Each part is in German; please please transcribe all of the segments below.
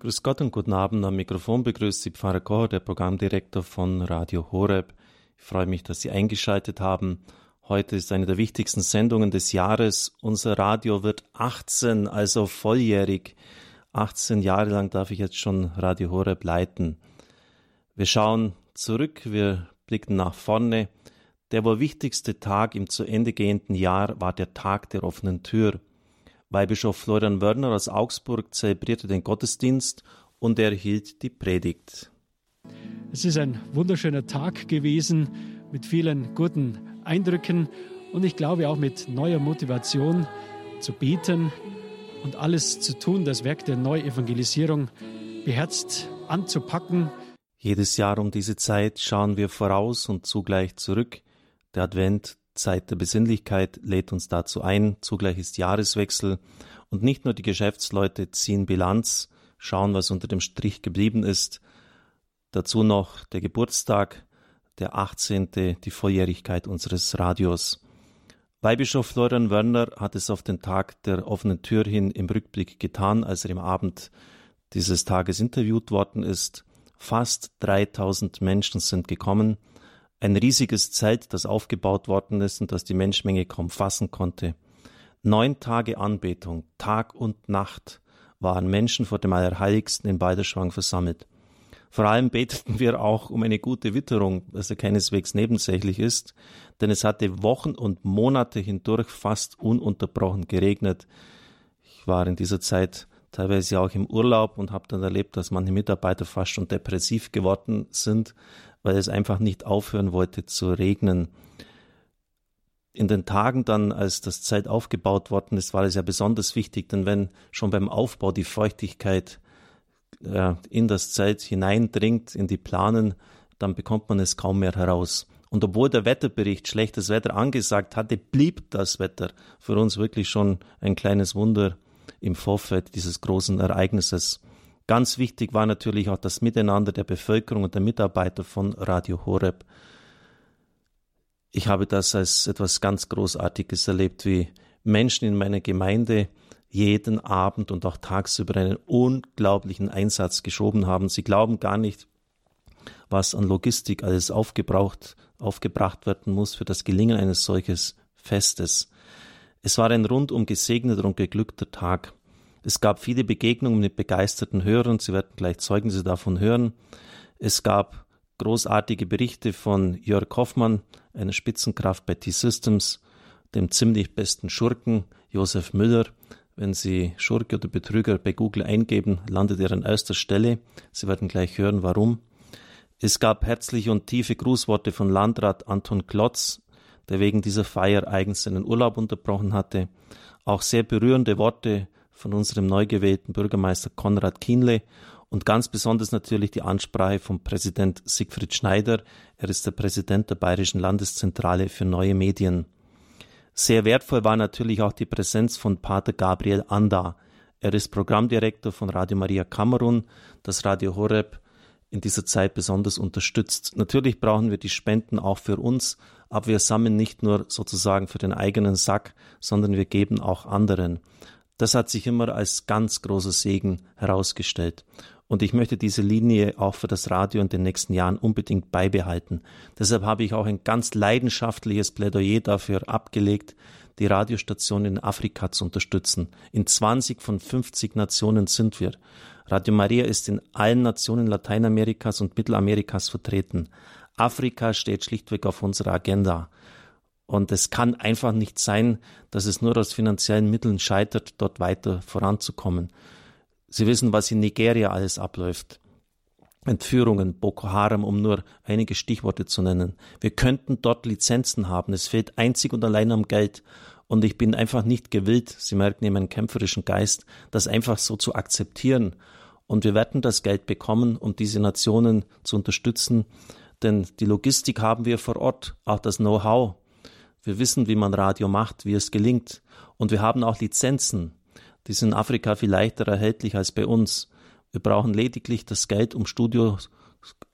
Grüß Gott und guten Abend. Am Mikrofon begrüßt Sie Pfarrer Kocher, der Programmdirektor von Radio Horeb. Ich freue mich, dass Sie eingeschaltet haben. Heute ist eine der wichtigsten Sendungen des Jahres. Unser Radio wird 18, also volljährig. 18 Jahre lang darf ich jetzt schon Radio Horeb leiten. Wir schauen zurück, wir blicken nach vorne. Der wohl wichtigste Tag im zu Ende gehenden Jahr war der Tag der offenen Tür. Weihbischof Florian Wörner aus Augsburg zelebrierte den Gottesdienst und er hielt die Predigt. Es ist ein wunderschöner Tag gewesen mit vielen guten Eindrücken und ich glaube auch mit neuer Motivation zu beten und alles zu tun, das Werk der Neuevangelisierung beherzt anzupacken. Jedes Jahr um diese Zeit schauen wir voraus und zugleich zurück. Der Advent Zeit der Besinnlichkeit lädt uns dazu ein. Zugleich ist Jahreswechsel und nicht nur die Geschäftsleute ziehen Bilanz, schauen, was unter dem Strich geblieben ist. Dazu noch der Geburtstag, der 18., die Volljährigkeit unseres Radios. Weihbischof Florian Werner hat es auf den Tag der offenen Tür hin im Rückblick getan, als er im Abend dieses Tages interviewt worden ist. Fast 3000 Menschen sind gekommen ein riesiges Zelt, das aufgebaut worden ist und das die Menschmenge kaum fassen konnte. Neun Tage Anbetung, Tag und Nacht, waren Menschen vor dem Allerheiligsten in Balderschwang versammelt. Vor allem beteten wir auch um eine gute Witterung, was ja keineswegs nebensächlich ist, denn es hatte Wochen und Monate hindurch fast ununterbrochen geregnet. Ich war in dieser Zeit teilweise auch im Urlaub und habe dann erlebt, dass manche Mitarbeiter fast schon depressiv geworden sind, weil es einfach nicht aufhören wollte zu regnen. In den Tagen dann, als das Zelt aufgebaut worden ist, war es ja besonders wichtig, denn wenn schon beim Aufbau die Feuchtigkeit äh, in das Zelt hineindringt, in die Planen, dann bekommt man es kaum mehr heraus. Und obwohl der Wetterbericht schlechtes Wetter angesagt hatte, blieb das Wetter für uns wirklich schon ein kleines Wunder im Vorfeld dieses großen Ereignisses. Ganz wichtig war natürlich auch das Miteinander der Bevölkerung und der Mitarbeiter von Radio Horeb. Ich habe das als etwas ganz Großartiges erlebt, wie Menschen in meiner Gemeinde jeden Abend und auch tagsüber einen unglaublichen Einsatz geschoben haben. Sie glauben gar nicht, was an Logistik alles aufgebraucht, aufgebracht werden muss für das Gelingen eines solches Festes. Es war ein rundum gesegneter und geglückter Tag. Es gab viele Begegnungen mit begeisterten Hörern. Sie werden gleich Zeugnisse davon hören. Es gab großartige Berichte von Jörg Hoffmann, einer Spitzenkraft bei T-Systems, dem ziemlich besten Schurken Josef Müller. Wenn Sie Schurke oder Betrüger bei Google eingeben, landet er an erster Stelle. Sie werden gleich hören, warum. Es gab herzliche und tiefe Grußworte von Landrat Anton Klotz, der wegen dieser Feier eigens seinen Urlaub unterbrochen hatte. Auch sehr berührende Worte von unserem neu gewählten Bürgermeister Konrad Kienle und ganz besonders natürlich die Ansprache von Präsident Siegfried Schneider. Er ist der Präsident der Bayerischen Landeszentrale für neue Medien. Sehr wertvoll war natürlich auch die Präsenz von Pater Gabriel Anda. Er ist Programmdirektor von Radio Maria Kamerun, das Radio Horeb in dieser Zeit besonders unterstützt. Natürlich brauchen wir die Spenden auch für uns, aber wir sammeln nicht nur sozusagen für den eigenen Sack, sondern wir geben auch anderen. Das hat sich immer als ganz großer Segen herausgestellt. Und ich möchte diese Linie auch für das Radio in den nächsten Jahren unbedingt beibehalten. Deshalb habe ich auch ein ganz leidenschaftliches Plädoyer dafür abgelegt, die Radiostation in Afrika zu unterstützen. In 20 von 50 Nationen sind wir. Radio Maria ist in allen Nationen Lateinamerikas und Mittelamerikas vertreten. Afrika steht schlichtweg auf unserer Agenda. Und es kann einfach nicht sein, dass es nur aus finanziellen Mitteln scheitert, dort weiter voranzukommen. Sie wissen, was in Nigeria alles abläuft. Entführungen, Boko Haram, um nur einige Stichworte zu nennen. Wir könnten dort Lizenzen haben. Es fehlt einzig und allein am Geld. Und ich bin einfach nicht gewillt, Sie merken in meinem kämpferischen Geist, das einfach so zu akzeptieren. Und wir werden das Geld bekommen, um diese Nationen zu unterstützen. Denn die Logistik haben wir vor Ort, auch das Know-how. Wir wissen, wie man Radio macht, wie es gelingt. Und wir haben auch Lizenzen. Die sind in Afrika viel leichter erhältlich als bei uns. Wir brauchen lediglich das Geld, um Studios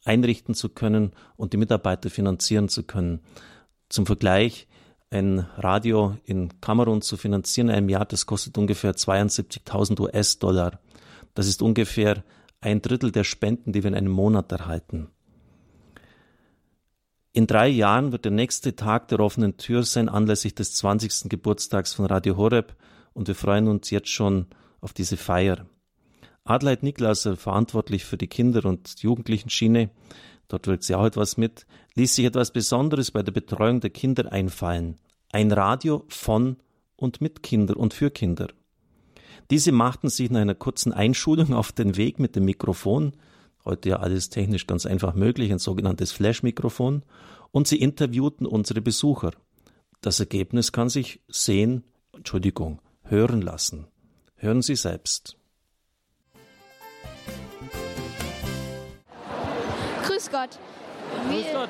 einrichten zu können und die Mitarbeiter finanzieren zu können. Zum Vergleich, ein Radio in Kamerun zu finanzieren in einem Jahr, das kostet ungefähr 72.000 US-Dollar. Das ist ungefähr ein Drittel der Spenden, die wir in einem Monat erhalten. In drei Jahren wird der nächste Tag der offenen Tür sein, anlässlich des 20. Geburtstags von Radio Horeb, und wir freuen uns jetzt schon auf diese Feier. Adelheid Niklauser, verantwortlich für die Kinder- und Jugendlichen-Schiene, dort wirkt sie auch etwas mit, ließ sich etwas Besonderes bei der Betreuung der Kinder einfallen. Ein Radio von und mit Kinder und für Kinder. Diese machten sich nach einer kurzen Einschulung auf den Weg mit dem Mikrofon, heute ja alles technisch ganz einfach möglich, ein sogenanntes Flash-Mikrofon, und sie interviewten unsere Besucher. Das Ergebnis kann sich sehen, Entschuldigung, hören lassen. Hören Sie selbst. Grüß Gott. Wie, Grüß Gott.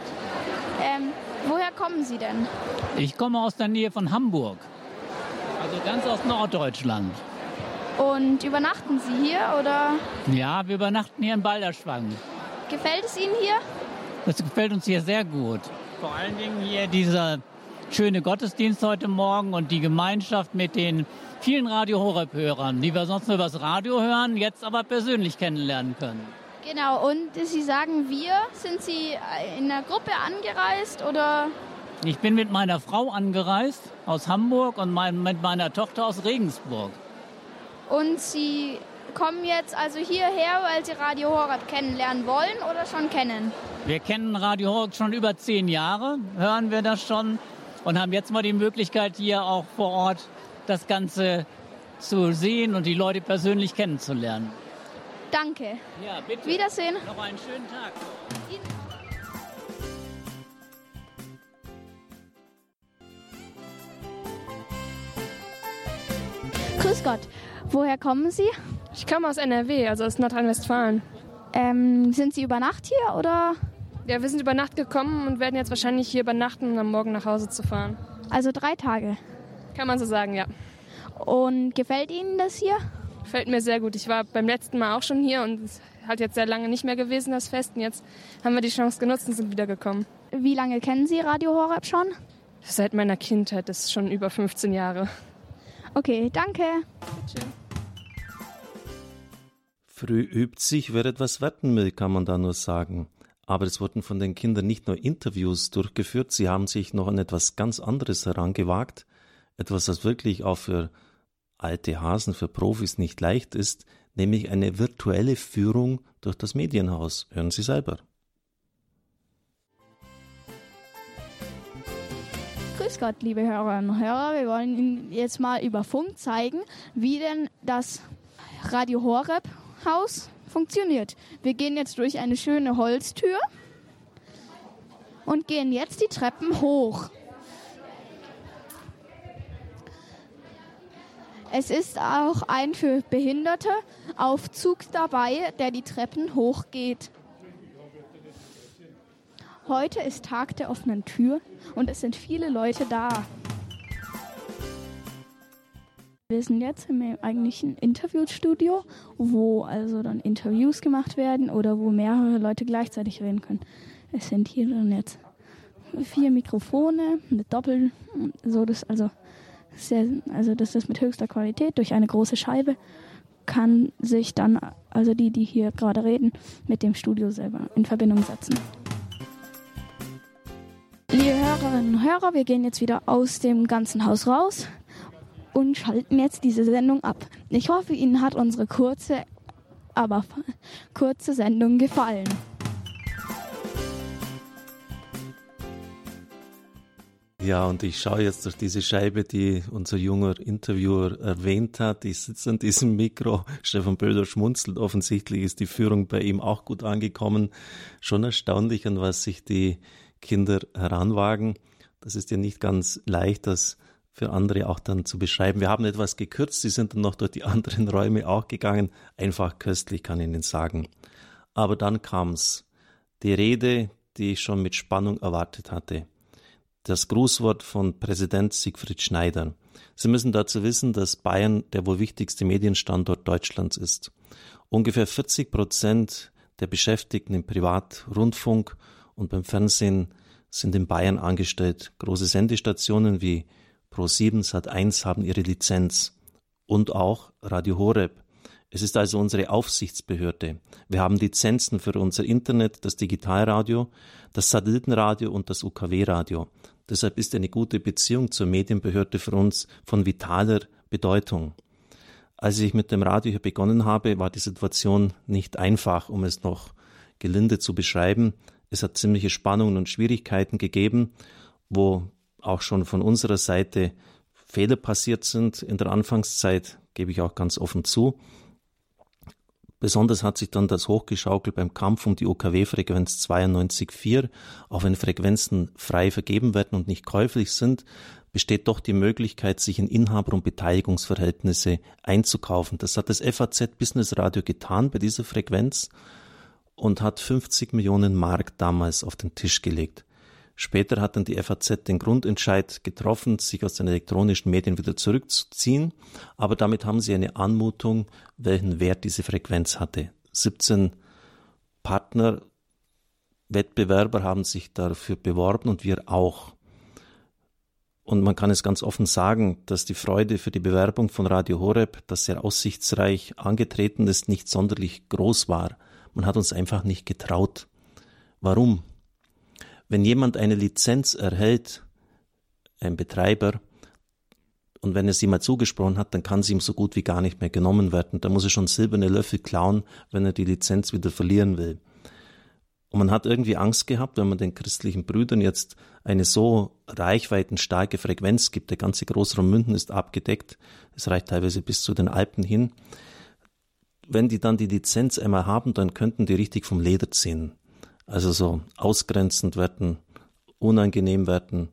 Ähm, woher kommen Sie denn? Ich komme aus der Nähe von Hamburg. Also ganz aus Norddeutschland. Und übernachten Sie hier oder? Ja, wir übernachten hier in Balderschwang. Gefällt es Ihnen hier? Das gefällt uns hier sehr gut. Vor allen Dingen hier dieser schöne Gottesdienst heute Morgen und die Gemeinschaft mit den vielen Radio Horeb-Hörern, die wir sonst nur übers Radio hören, jetzt aber persönlich kennenlernen können. Genau, und Sie sagen wir, sind Sie in einer Gruppe angereist oder? Ich bin mit meiner Frau angereist aus Hamburg und mein, mit meiner Tochter aus Regensburg. Und Sie kommen jetzt also hierher, weil Sie Radio Horeb kennenlernen wollen oder schon kennen? Wir kennen Radio Horeb schon über zehn Jahre, hören wir das schon und haben jetzt mal die Möglichkeit, hier auch vor Ort das Ganze zu sehen und die Leute persönlich kennenzulernen. Danke. Ja, bitte. Wiedersehen. Noch einen schönen Tag. Grüß Gott. Woher kommen Sie? Ich komme aus NRW, also aus Nordrhein-Westfalen. Ähm, sind Sie über Nacht hier oder? Ja, wir sind über Nacht gekommen und werden jetzt wahrscheinlich hier übernachten, um am Morgen nach Hause zu fahren. Also drei Tage. Kann man so sagen, ja. Und gefällt Ihnen das hier? Gefällt mir sehr gut. Ich war beim letzten Mal auch schon hier und es hat jetzt sehr lange nicht mehr gewesen, das Fest. Und jetzt haben wir die Chance genutzt und sind wiedergekommen. Wie lange kennen Sie Radio Horeb schon? Seit meiner Kindheit, das ist schon über 15 Jahre. Okay, danke. Bitte. Früh übt sich, wer etwas wetten will, kann man da nur sagen. Aber es wurden von den Kindern nicht nur Interviews durchgeführt, sie haben sich noch an etwas ganz anderes herangewagt, etwas, das wirklich auch für alte Hasen, für Profis nicht leicht ist, nämlich eine virtuelle Führung durch das Medienhaus. Hören Sie selber. Grüß Gott, liebe Hörerinnen und Hörer. Wir wollen Ihnen jetzt mal über Funk zeigen, wie denn das Radio Horeb Haus funktioniert. Wir gehen jetzt durch eine schöne Holztür und gehen jetzt die Treppen hoch. Es ist auch ein für Behinderte Aufzug dabei, der die Treppen hochgeht. Heute ist Tag der offenen Tür und es sind viele Leute da. Wir sind jetzt im eigentlichen Interviewstudio, wo also dann Interviews gemacht werden oder wo mehrere Leute gleichzeitig reden können. Es sind hier dann jetzt vier Mikrofone, eine Doppel, so das also sehr, also das ist mit höchster Qualität durch eine große Scheibe kann sich dann also die, die hier gerade reden, mit dem Studio selber in Verbindung setzen. Liebe Hörerinnen und Hörer, wir gehen jetzt wieder aus dem ganzen Haus raus und schalten jetzt diese Sendung ab. Ich hoffe, Ihnen hat unsere kurze, aber kurze Sendung gefallen. Ja, und ich schaue jetzt durch diese Scheibe, die unser junger Interviewer erwähnt hat. Ich sitze an diesem Mikro. Stefan Böder schmunzelt. Offensichtlich ist die Führung bei ihm auch gut angekommen. Schon erstaunlich, an was sich die Kinder heranwagen. Das ist ja nicht ganz leicht, das für andere auch dann zu beschreiben. Wir haben etwas gekürzt, sie sind dann noch durch die anderen Räume auch gegangen. Einfach köstlich, kann ich Ihnen sagen. Aber dann kam's. Die Rede, die ich schon mit Spannung erwartet hatte. Das Grußwort von Präsident Siegfried Schneider. Sie müssen dazu wissen, dass Bayern der wohl wichtigste Medienstandort Deutschlands ist. Ungefähr 40 Prozent der Beschäftigten im Privatrundfunk und beim Fernsehen sind in Bayern angestellt. Große Sendestationen wie Pro7 Sat1 haben ihre Lizenz und auch Radio Horeb. Es ist also unsere Aufsichtsbehörde. Wir haben Lizenzen für unser Internet, das Digitalradio, das Satellitenradio und das UKW-Radio. Deshalb ist eine gute Beziehung zur Medienbehörde für uns von vitaler Bedeutung. Als ich mit dem Radio hier begonnen habe, war die Situation nicht einfach, um es noch gelinde zu beschreiben. Es hat ziemliche Spannungen und Schwierigkeiten gegeben, wo auch schon von unserer Seite Fehler passiert sind in der Anfangszeit, gebe ich auch ganz offen zu. Besonders hat sich dann das hochgeschaukelt beim Kampf um die OKW-Frequenz 92.4. Auch wenn Frequenzen frei vergeben werden und nicht käuflich sind, besteht doch die Möglichkeit, sich in Inhaber- und Beteiligungsverhältnisse einzukaufen. Das hat das FAZ Business Radio getan bei dieser Frequenz und hat 50 Millionen Mark damals auf den Tisch gelegt. Später hat dann die FAZ den Grundentscheid getroffen, sich aus den elektronischen Medien wieder zurückzuziehen, aber damit haben sie eine Anmutung, welchen Wert diese Frequenz hatte. 17 Partner, Wettbewerber haben sich dafür beworben und wir auch. Und man kann es ganz offen sagen, dass die Freude für die Bewerbung von Radio Horeb, das sehr aussichtsreich angetreten ist, nicht sonderlich groß war. Man hat uns einfach nicht getraut. Warum? Wenn jemand eine Lizenz erhält, ein Betreiber, und wenn er sie mal zugesprochen hat, dann kann sie ihm so gut wie gar nicht mehr genommen werden. Da muss er schon silberne Löffel klauen, wenn er die Lizenz wieder verlieren will. Und man hat irgendwie Angst gehabt, wenn man den christlichen Brüdern jetzt eine so reichweitenstarke Frequenz gibt. Der ganze Großraum Münden ist abgedeckt. Es reicht teilweise bis zu den Alpen hin. Wenn die dann die Lizenz einmal haben, dann könnten die richtig vom Leder ziehen also so ausgrenzend werden, unangenehm werden,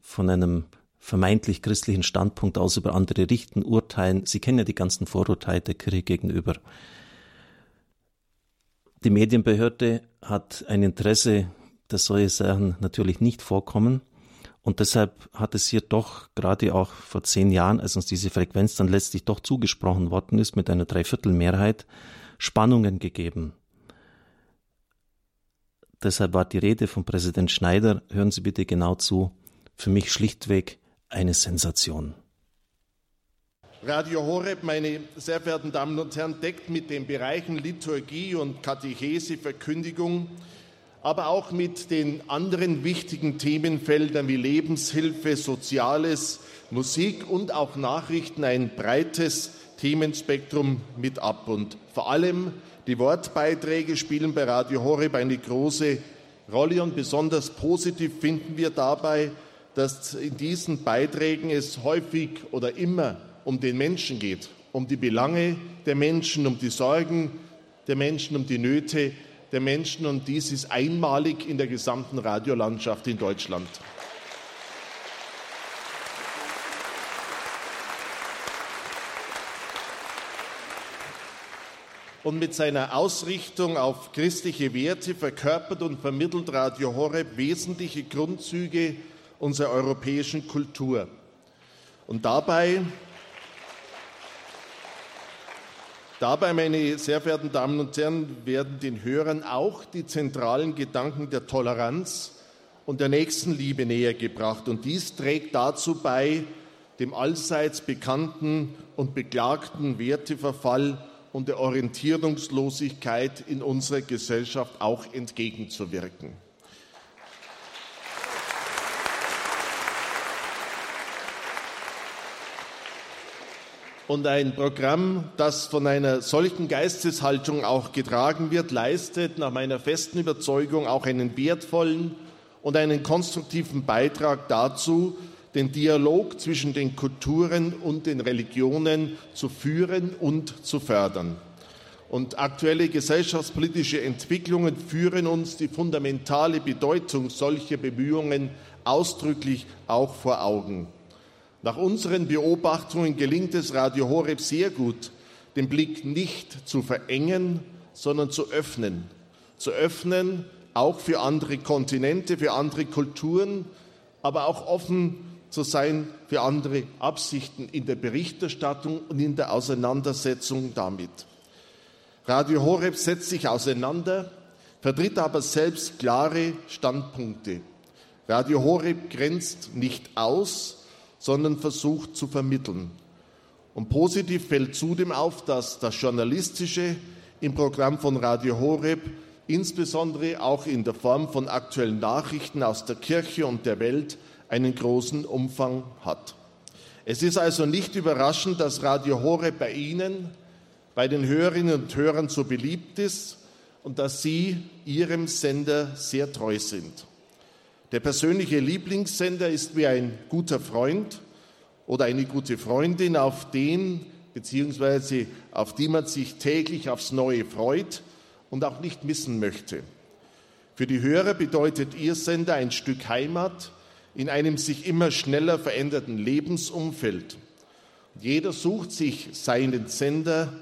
von einem vermeintlich christlichen Standpunkt aus über andere richten, urteilen. Sie kennen ja die ganzen Vorurteile der Kirche gegenüber. Die Medienbehörde hat ein Interesse, dass solche Sachen natürlich nicht vorkommen. Und deshalb hat es hier doch gerade auch vor zehn Jahren, als uns diese Frequenz dann letztlich doch zugesprochen worden ist, mit einer Dreiviertelmehrheit, Spannungen gegeben. Deshalb war die Rede von Präsident Schneider, hören Sie bitte genau zu, für mich schlichtweg eine Sensation. Radio Horeb, meine sehr verehrten Damen und Herren, deckt mit den Bereichen Liturgie und Katechese, Verkündigung, aber auch mit den anderen wichtigen Themenfeldern wie Lebenshilfe, Soziales, Musik und auch Nachrichten ein breites Themenspektrum mit ab. Und vor allem die Wortbeiträge spielen bei Radio Horeb eine große Rolle und besonders positiv finden wir dabei, dass in diesen Beiträgen es häufig oder immer um den Menschen geht, um die Belange der Menschen, um die Sorgen der Menschen, um die Nöte der Menschen und dies ist einmalig in der gesamten Radiolandschaft in Deutschland. und mit seiner Ausrichtung auf christliche Werte verkörpert und vermittelt Radio Horeb wesentliche Grundzüge unserer europäischen Kultur. Und dabei, dabei, meine sehr verehrten Damen und Herren, werden den Hörern auch die zentralen Gedanken der Toleranz und der Nächstenliebe näher gebracht. Und dies trägt dazu bei, dem allseits bekannten und beklagten Werteverfall und der Orientierungslosigkeit in unserer Gesellschaft auch entgegenzuwirken. Und ein Programm, das von einer solchen Geisteshaltung auch getragen wird, leistet nach meiner festen Überzeugung auch einen wertvollen und einen konstruktiven Beitrag dazu, den Dialog zwischen den Kulturen und den Religionen zu führen und zu fördern. Und aktuelle gesellschaftspolitische Entwicklungen führen uns die fundamentale Bedeutung solcher Bemühungen ausdrücklich auch vor Augen. Nach unseren Beobachtungen gelingt es Radio Horeb sehr gut, den Blick nicht zu verengen, sondern zu öffnen. Zu öffnen auch für andere Kontinente, für andere Kulturen, aber auch offen zu sein für andere Absichten in der Berichterstattung und in der Auseinandersetzung damit. Radio Horeb setzt sich auseinander, vertritt aber selbst klare Standpunkte. Radio Horeb grenzt nicht aus, sondern versucht zu vermitteln. Und positiv fällt zudem auf, dass das Journalistische im Programm von Radio Horeb insbesondere auch in der Form von aktuellen Nachrichten aus der Kirche und der Welt einen großen Umfang hat. Es ist also nicht überraschend, dass Radio Horeb bei Ihnen, bei den Hörerinnen und Hörern so beliebt ist und dass Sie Ihrem Sender sehr treu sind. Der persönliche Lieblingssender ist wie ein guter Freund oder eine gute Freundin, auf den bzw. auf die man sich täglich aufs Neue freut und auch nicht missen möchte. Für die Hörer bedeutet Ihr Sender ein Stück Heimat in einem sich immer schneller veränderten Lebensumfeld. Jeder sucht sich seinen Sender,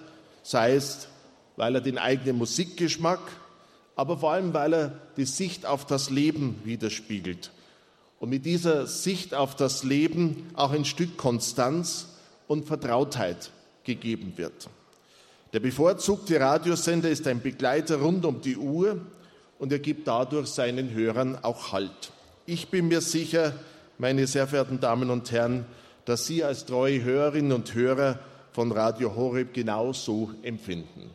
sei es, weil er den eigenen Musikgeschmack, aber vor allem, weil er die Sicht auf das Leben widerspiegelt. Und mit dieser Sicht auf das Leben auch ein Stück Konstanz und Vertrautheit gegeben wird. Der bevorzugte Radiosender ist ein Begleiter rund um die Uhr und er gibt dadurch seinen Hörern auch Halt. Ich bin mir sicher, meine sehr verehrten Damen und Herren, dass Sie als treue Hörerinnen und Hörer von Radio Horeb genauso empfinden.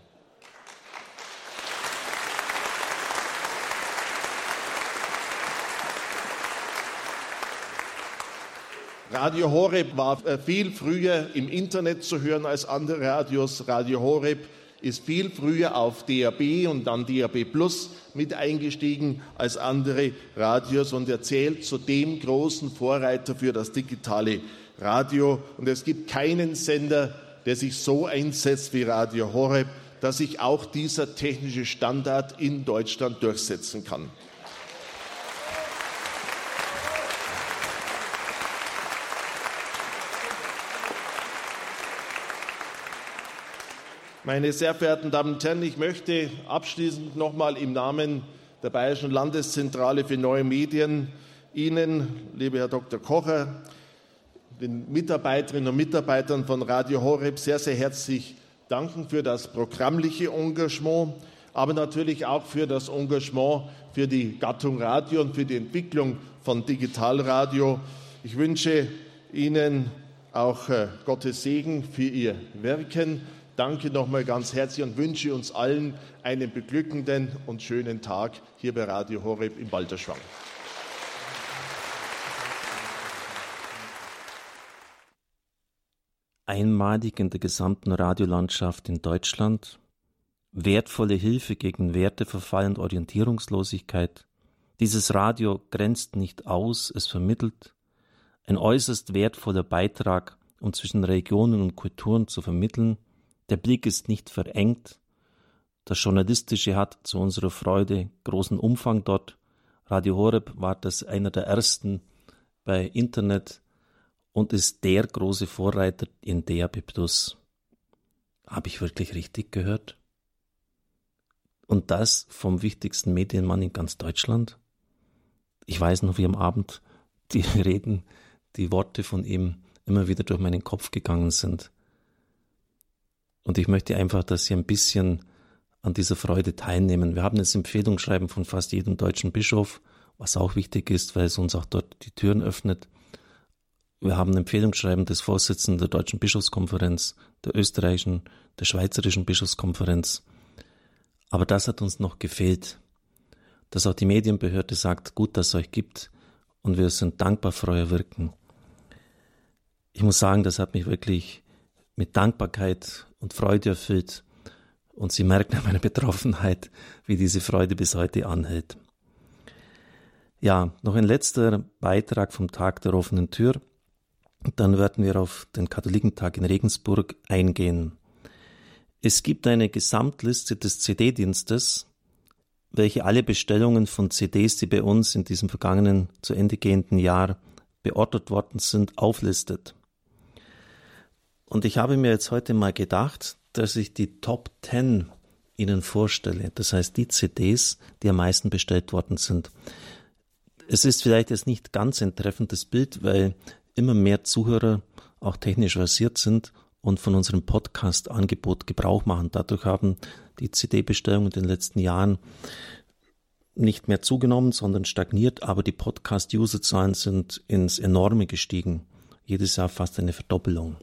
Radio Horeb war äh, viel früher im Internet zu hören als andere Radios. Radio Horeb ist viel früher auf DAB und dann DAB Plus mit eingestiegen als andere Radios und erzählt zu dem großen Vorreiter für das digitale Radio. Und es gibt keinen Sender, der sich so einsetzt wie Radio Horeb, dass sich auch dieser technische Standard in Deutschland durchsetzen kann. Meine sehr verehrten Damen und Herren, ich möchte abschließend nochmal im Namen der Bayerischen Landeszentrale für neue Medien Ihnen, lieber Herr Dr. Kocher, den Mitarbeiterinnen und Mitarbeitern von Radio Horeb sehr, sehr herzlich danken für das programmliche Engagement, aber natürlich auch für das Engagement für die Gattung Radio und für die Entwicklung von Digitalradio. Ich wünsche Ihnen auch äh, Gottes Segen für Ihr Wirken danke nochmal ganz herzlich und wünsche uns allen einen beglückenden und schönen Tag hier bei Radio Horeb im Balderschwang. Einmalig in der gesamten Radiolandschaft in Deutschland, wertvolle Hilfe gegen Werteverfall und Orientierungslosigkeit. Dieses Radio grenzt nicht aus, es vermittelt. Ein äußerst wertvoller Beitrag, um zwischen Regionen und Kulturen zu vermitteln, der Blick ist nicht verengt. Das Journalistische hat zu unserer Freude großen Umfang dort. Radio Horeb war das einer der ersten bei Internet und ist der große Vorreiter in DAB+. Habe ich wirklich richtig gehört? Und das vom wichtigsten Medienmann in ganz Deutschland? Ich weiß noch, wie am Abend die Reden, die Worte von ihm immer wieder durch meinen Kopf gegangen sind. Und ich möchte einfach, dass Sie ein bisschen an dieser Freude teilnehmen. Wir haben das Empfehlungsschreiben von fast jedem deutschen Bischof, was auch wichtig ist, weil es uns auch dort die Türen öffnet. Wir haben ein Empfehlungsschreiben des Vorsitzenden der Deutschen Bischofskonferenz, der österreichischen, der schweizerischen Bischofskonferenz. Aber das hat uns noch gefehlt, dass auch die Medienbehörde sagt, gut, dass es euch gibt und wir sind dankbar für euer Wirken. Ich muss sagen, das hat mich wirklich mit Dankbarkeit und Freude erfüllt. Und Sie merken an meiner Betroffenheit, wie diese Freude bis heute anhält. Ja, noch ein letzter Beitrag vom Tag der offenen Tür. Dann werden wir auf den Katholikentag in Regensburg eingehen. Es gibt eine Gesamtliste des CD-Dienstes, welche alle Bestellungen von CDs, die bei uns in diesem vergangenen zu Ende gehenden Jahr beordert worden sind, auflistet. Und ich habe mir jetzt heute mal gedacht, dass ich die Top 10 Ihnen vorstelle. Das heißt, die CDs, die am meisten bestellt worden sind. Es ist vielleicht jetzt nicht ganz ein treffendes Bild, weil immer mehr Zuhörer auch technisch versiert sind und von unserem Podcast-Angebot Gebrauch machen. Dadurch haben die CD-Bestellungen in den letzten Jahren nicht mehr zugenommen, sondern stagniert, aber die Podcast-User-Zahlen sind ins Enorme gestiegen. Jedes Jahr fast eine Verdoppelung.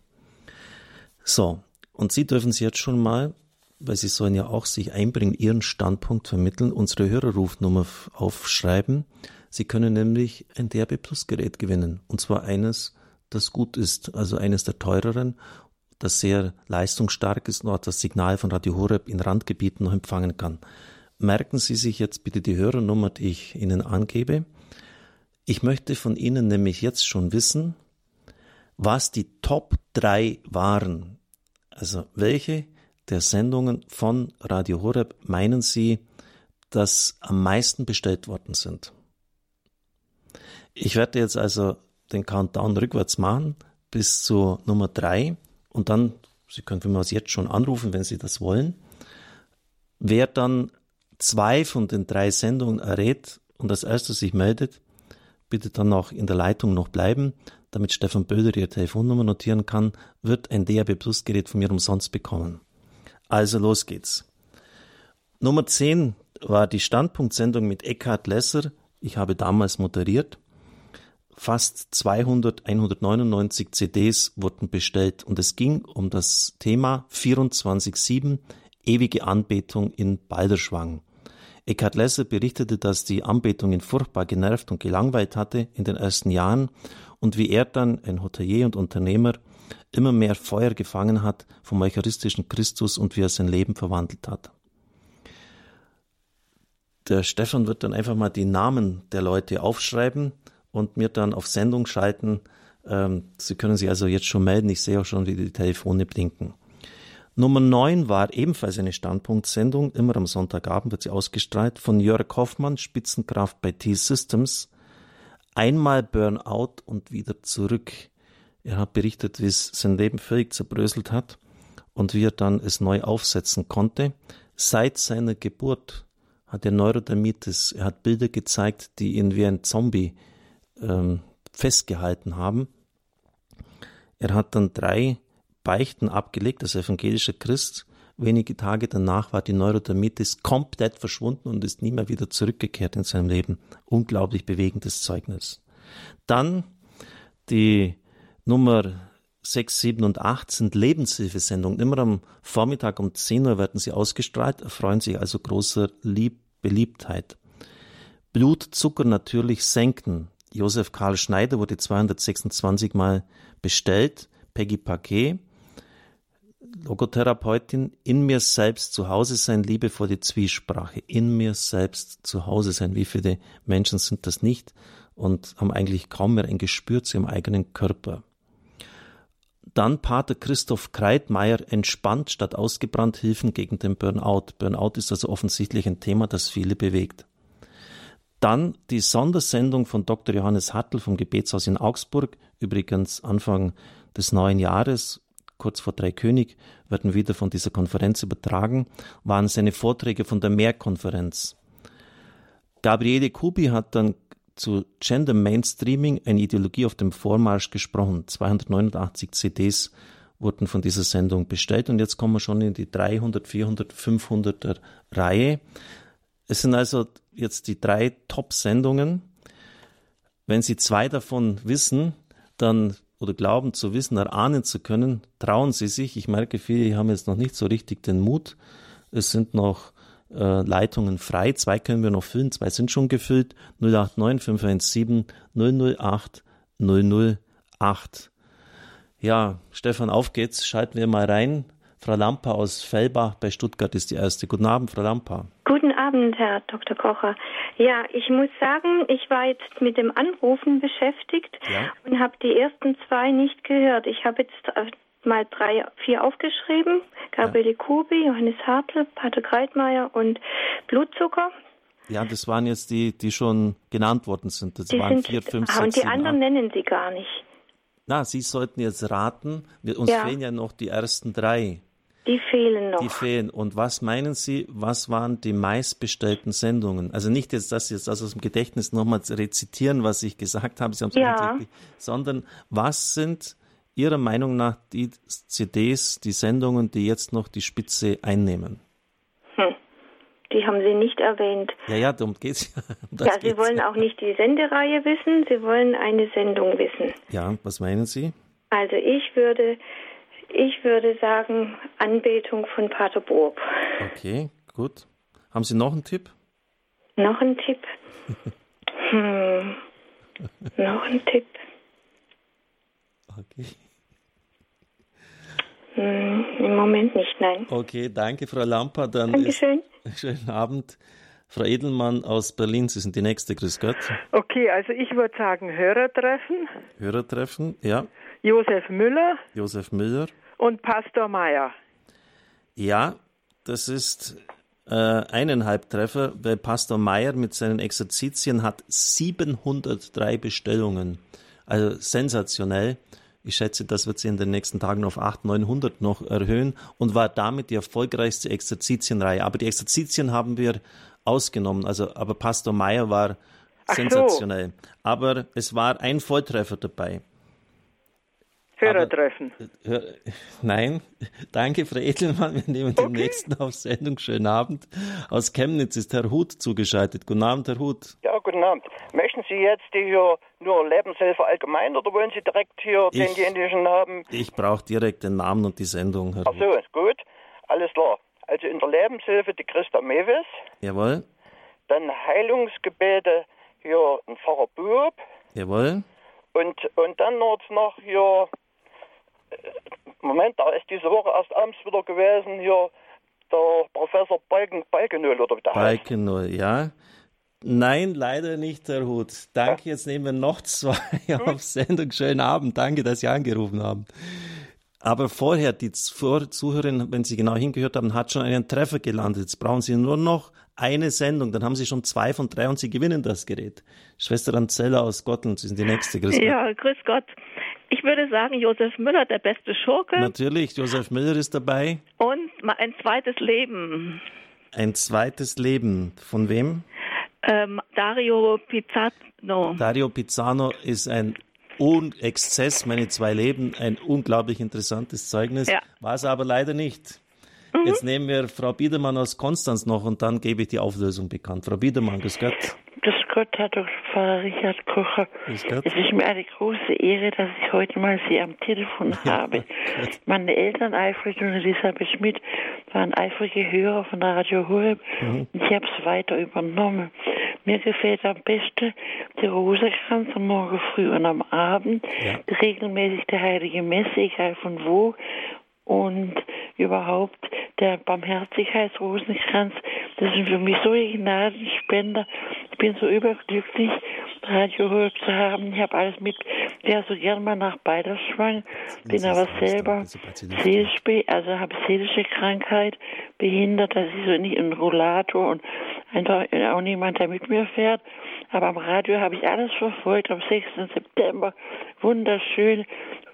So, und Sie dürfen Sie jetzt schon mal, weil Sie sollen ja auch sich einbringen, Ihren Standpunkt vermitteln, unsere Hörerrufnummer aufschreiben. Sie können nämlich ein DRB Plus Gerät gewinnen. Und zwar eines, das gut ist, also eines der teureren, das sehr leistungsstark ist und auch das Signal von Radio Horeb in Randgebieten noch empfangen kann. Merken Sie sich jetzt bitte die Hörernummer, die ich Ihnen angebe. Ich möchte von Ihnen nämlich jetzt schon wissen, was die Top 3 waren. Also welche der Sendungen von Radio Horeb meinen Sie, dass am meisten bestellt worden sind? Ich werde jetzt also den Countdown rückwärts machen bis zu Nummer 3 und dann, Sie können von mir jetzt schon anrufen, wenn Sie das wollen. Wer dann zwei von den drei Sendungen errät und als erstes sich meldet, bitte dann auch in der Leitung noch bleiben, damit Stefan Böder Ihre Telefonnummer notieren kann, wird ein DAB Plus Gerät von mir umsonst bekommen. Also los geht's. Nummer 10 war die Standpunktsendung mit Eckhard Lesser. Ich habe damals moderiert. Fast 200, 199 CDs wurden bestellt und es ging um das Thema 24-7 ewige Anbetung in Balderschwang. Eckhard Lesser berichtete, dass die Anbetung ihn furchtbar genervt und gelangweilt hatte in den ersten Jahren und wie er dann, ein Hotelier und Unternehmer, immer mehr Feuer gefangen hat vom eucharistischen Christus und wie er sein Leben verwandelt hat. Der Stefan wird dann einfach mal die Namen der Leute aufschreiben und mir dann auf Sendung schalten. Ähm, Sie können sich also jetzt schon melden. Ich sehe auch schon, wie die Telefone blinken. Nummer 9 war ebenfalls eine Standpunktsendung, immer am Sonntagabend wird sie ausgestrahlt, von Jörg Hoffmann, Spitzenkraft bei T-Systems. Einmal Burnout und wieder zurück. Er hat berichtet, wie es sein Leben völlig zerbröselt hat und wie er dann es neu aufsetzen konnte. Seit seiner Geburt hat er Neurodermitis. Er hat Bilder gezeigt, die ihn wie ein Zombie ähm, festgehalten haben. Er hat dann drei Beichten abgelegt als evangelischer Christ. Wenige Tage danach war die Neurodermitis komplett verschwunden und ist nie mehr wieder zurückgekehrt in seinem Leben. Unglaublich bewegendes Zeugnis. Dann die Nummer 6, 7 und 8 sind Lebenshilfesendungen. Immer am Vormittag um 10 Uhr werden sie ausgestrahlt, erfreuen sich also großer Lieb Beliebtheit. Blutzucker natürlich senken. Josef Karl Schneider wurde 226 Mal bestellt. Peggy Paquet Logotherapeutin, in mir selbst zu Hause sein, liebevolle Zwiesprache, in mir selbst zu Hause sein. Wie viele Menschen sind das nicht und haben eigentlich kaum mehr ein Gespür zu ihrem eigenen Körper. Dann Pater Christoph Kreitmeier entspannt statt ausgebrannt Hilfen gegen den Burnout. Burnout ist also offensichtlich ein Thema, das viele bewegt. Dann die Sondersendung von Dr. Johannes Hartl vom Gebetshaus in Augsburg, übrigens Anfang des neuen Jahres, kurz vor Dreikönig, werden wieder von dieser Konferenz übertragen, waren seine Vorträge von der Mehrkonferenz. Gabriele Kubi hat dann zu Gender Mainstreaming, eine Ideologie auf dem Vormarsch gesprochen. 289 CDs wurden von dieser Sendung bestellt und jetzt kommen wir schon in die 300, 400, 500er Reihe. Es sind also jetzt die drei Top-Sendungen. Wenn Sie zwei davon wissen, dann oder glauben zu wissen, erahnen zu können, trauen sie sich. Ich merke, viele haben jetzt noch nicht so richtig den Mut. Es sind noch äh, Leitungen frei. Zwei können wir noch füllen, zwei sind schon gefüllt. 089 517 008 008. Ja, Stefan, auf geht's. Schalten wir mal rein. Frau Lampa aus Fellbach bei Stuttgart ist die erste. Guten Abend, Frau Lampa. Guten Abend, Herr Dr. Kocher. Ja, ich muss sagen, ich war jetzt mit dem Anrufen beschäftigt ja. und habe die ersten zwei nicht gehört. Ich habe jetzt äh, mal drei, vier aufgeschrieben. Gabriele ja. Kubi, Johannes Hartl, Pater Kreitmeier und Blutzucker. Ja, das waren jetzt die, die schon genannt worden sind. Das die waren sind, vier, fünf, ah, sechs, Und die anderen acht. nennen Sie gar nicht. Na, Sie sollten jetzt raten. uns ja. fehlen ja noch die ersten drei. Die fehlen noch. Die fehlen. Und was meinen Sie, was waren die meistbestellten Sendungen? Also nicht jetzt, dass Sie jetzt aus dem Gedächtnis nochmal rezitieren, was ich gesagt habe, Sie haben es ja. Richtig, sondern was sind Ihrer Meinung nach die CDs, die Sendungen, die jetzt noch die Spitze einnehmen? Hm. Die haben Sie nicht erwähnt. Ja, ja, darum geht es ja. Ja, Sie wollen auch nicht die Sendereihe wissen, Sie wollen eine Sendung wissen. Ja, was meinen Sie? Also ich würde Ich würde sagen Anbetung von Pater Bob. Okay, gut. Haben Sie noch einen Tipp? Noch einen Tipp? hm. noch einen Tipp? Okay. Hm, Im Moment nicht, nein. Okay, danke, Frau Lamper. Dann Dankeschön. Schönen Abend. Frau Edelmann aus Berlin, Sie sind die Nächste. Grüß Gott. Okay, also ich würde sagen Hörertreffen. Hörertreffen, ja. Josef Müller. Josef Müller. Und Pastor Meyer. Ja, das ist äh, eineinhalb Treffer, weil Pastor Meyer mit seinen Exerzitien hat 703 Bestellungen. Also sensationell. Ich schätze, das wird sich in den nächsten Tagen auf 800, 900 noch erhöhen und war damit die erfolgreichste Exerzitienreihe. Aber die Exerzitien haben wir ausgenommen. Also, aber Pastor Meyer war sensationell. So. Aber es war ein Volltreffer dabei. Hörertreffen. hör, nein, danke, Frau Edelmann. Wir nehmen den nächsten auf Sendung. Schönen Abend. Aus Chemnitz ist Herr Huth zugeschaltet. Guten Abend, Herr Huth. Ja, guten Abend. Möchten Sie jetzt hier nur Lebenshilfe allgemein oder wollen Sie direkt hier Ich- denjenigen haben? Ich brauche direkt den Namen und die Sendung, Herr Ach Huth. so, ist gut. Alles klar. Also in der Lebenshilfe die Christa Mewis, Jawohl, dann Heilungsgebete hier ein Pfarrer Bub jawohl. und, und dann noch, hier, Moment, da ist diese Woche erst abends wieder gewesen, hier der Professor Balken, Balkenöl oder wie der heißt. Balken null, ja. Nein, leider nicht, Herr Huth. Danke, jetzt nehmen wir noch zwei auf Sendung. Schönen Abend, danke, dass Sie angerufen haben. Aber vorher, die Zuhörerin, wenn Sie genau hingehört haben, hat schon einen Treffer gelandet. Jetzt brauchen Sie nur noch eine Sendung, dann haben Sie schon zwei von drei und Sie gewinnen das Gerät. Schwester Anzella aus Gotland, Sie sind die Nächste. Grüß Gott. Ja, grüß Gott. Ich würde sagen, Josef Müller, der beste Schurke Natürlich, Josef Müller ist dabei. und ein zweites Leben. Ein zweites Leben. Von wem? Ähm, Dario Pizzano. Dario Pizzano ist ein Un Exzess, meine zwei Leben, ein unglaublich interessantes Zeugnis. Ja. War es aber leider nicht. Jetzt nehmen wir Frau Biedermann aus Konstanz noch und dann gebe ich die Auflösung bekannt. Frau Biedermann, grüß Gott. Grüß Gott, Herr Dr. Pfarrer Richard Kocher. Es ist mir eine große Ehre, dass ich heute mal Sie am Telefon habe. Meine Eltern, Alfred und Elisabeth Schmidt, waren eifrige Hörer von Radio Horeb Mhm. und ich habe es weiter übernommen. Mir gefällt am besten der Rosenkranz am Morgen früh und am Abend, regelmäßig der Heilige Messe, egal von wo, und überhaupt der Barmherzigkeitsrosenkranz. Das sind für mich solche Gnadenspender. Ich bin so überglücklich, Radio Horeb zu haben. Ich habe alles mit, wäre so gern mal nach Beiderschwang, bin aber selber seelisch, also habe seelische Krankheit, behindert, dass ich so nicht in Rollator und einfach auch niemand, der mit mir fährt. Aber am Radio habe ich alles verfolgt am 6. September. Wunderschön.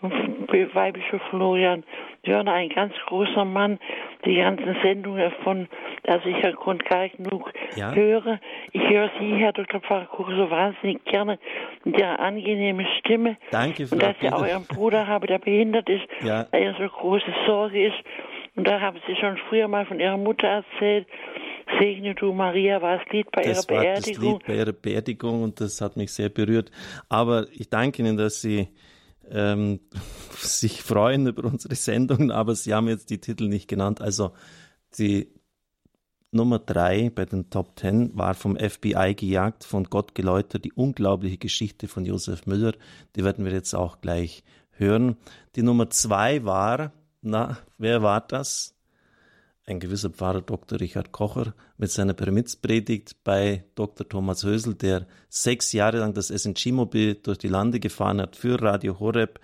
Weibische Florian Wörner, ein ganz großer Mann. Die ganzen Sendungen von, also ich ja Grund gar nicht genug Ja. höre. Ich höre Sie, Herr Dr. Pfarrer Kuch, so wahnsinnig gerne mit Ihrer angenehmen Stimme. Danke, Frau Und dass ich auch. Ihren Bruder habe, der behindert ist, Ja. weil er so große Sorge ist. Und da haben Sie schon früher mal von Ihrer Mutter erzählt. Segne du Maria war das Lied bei Das ihrer war das Beerdigung. Lied bei Ihrer Beerdigung und das hat mich sehr berührt. Aber ich danke Ihnen, dass Sie ähm, sich freuen über unsere Sendungen, aber Sie haben jetzt die Titel nicht genannt. Also die Nummer drei bei den Top Ten war vom FBI gejagt, von Gott geläutert, die unglaubliche Geschichte von Josef Müller. Die werden wir jetzt auch gleich hören. Die Nummer zwei war, na, wer war das? Ein gewisser Pfarrer Dr. Richard Kocher mit seiner Pyramidspredigt bei Dr. Thomas Hösel, der sechs Jahre lang das SNG-Mobil durch die Lande gefahren hat für Radio Horeb.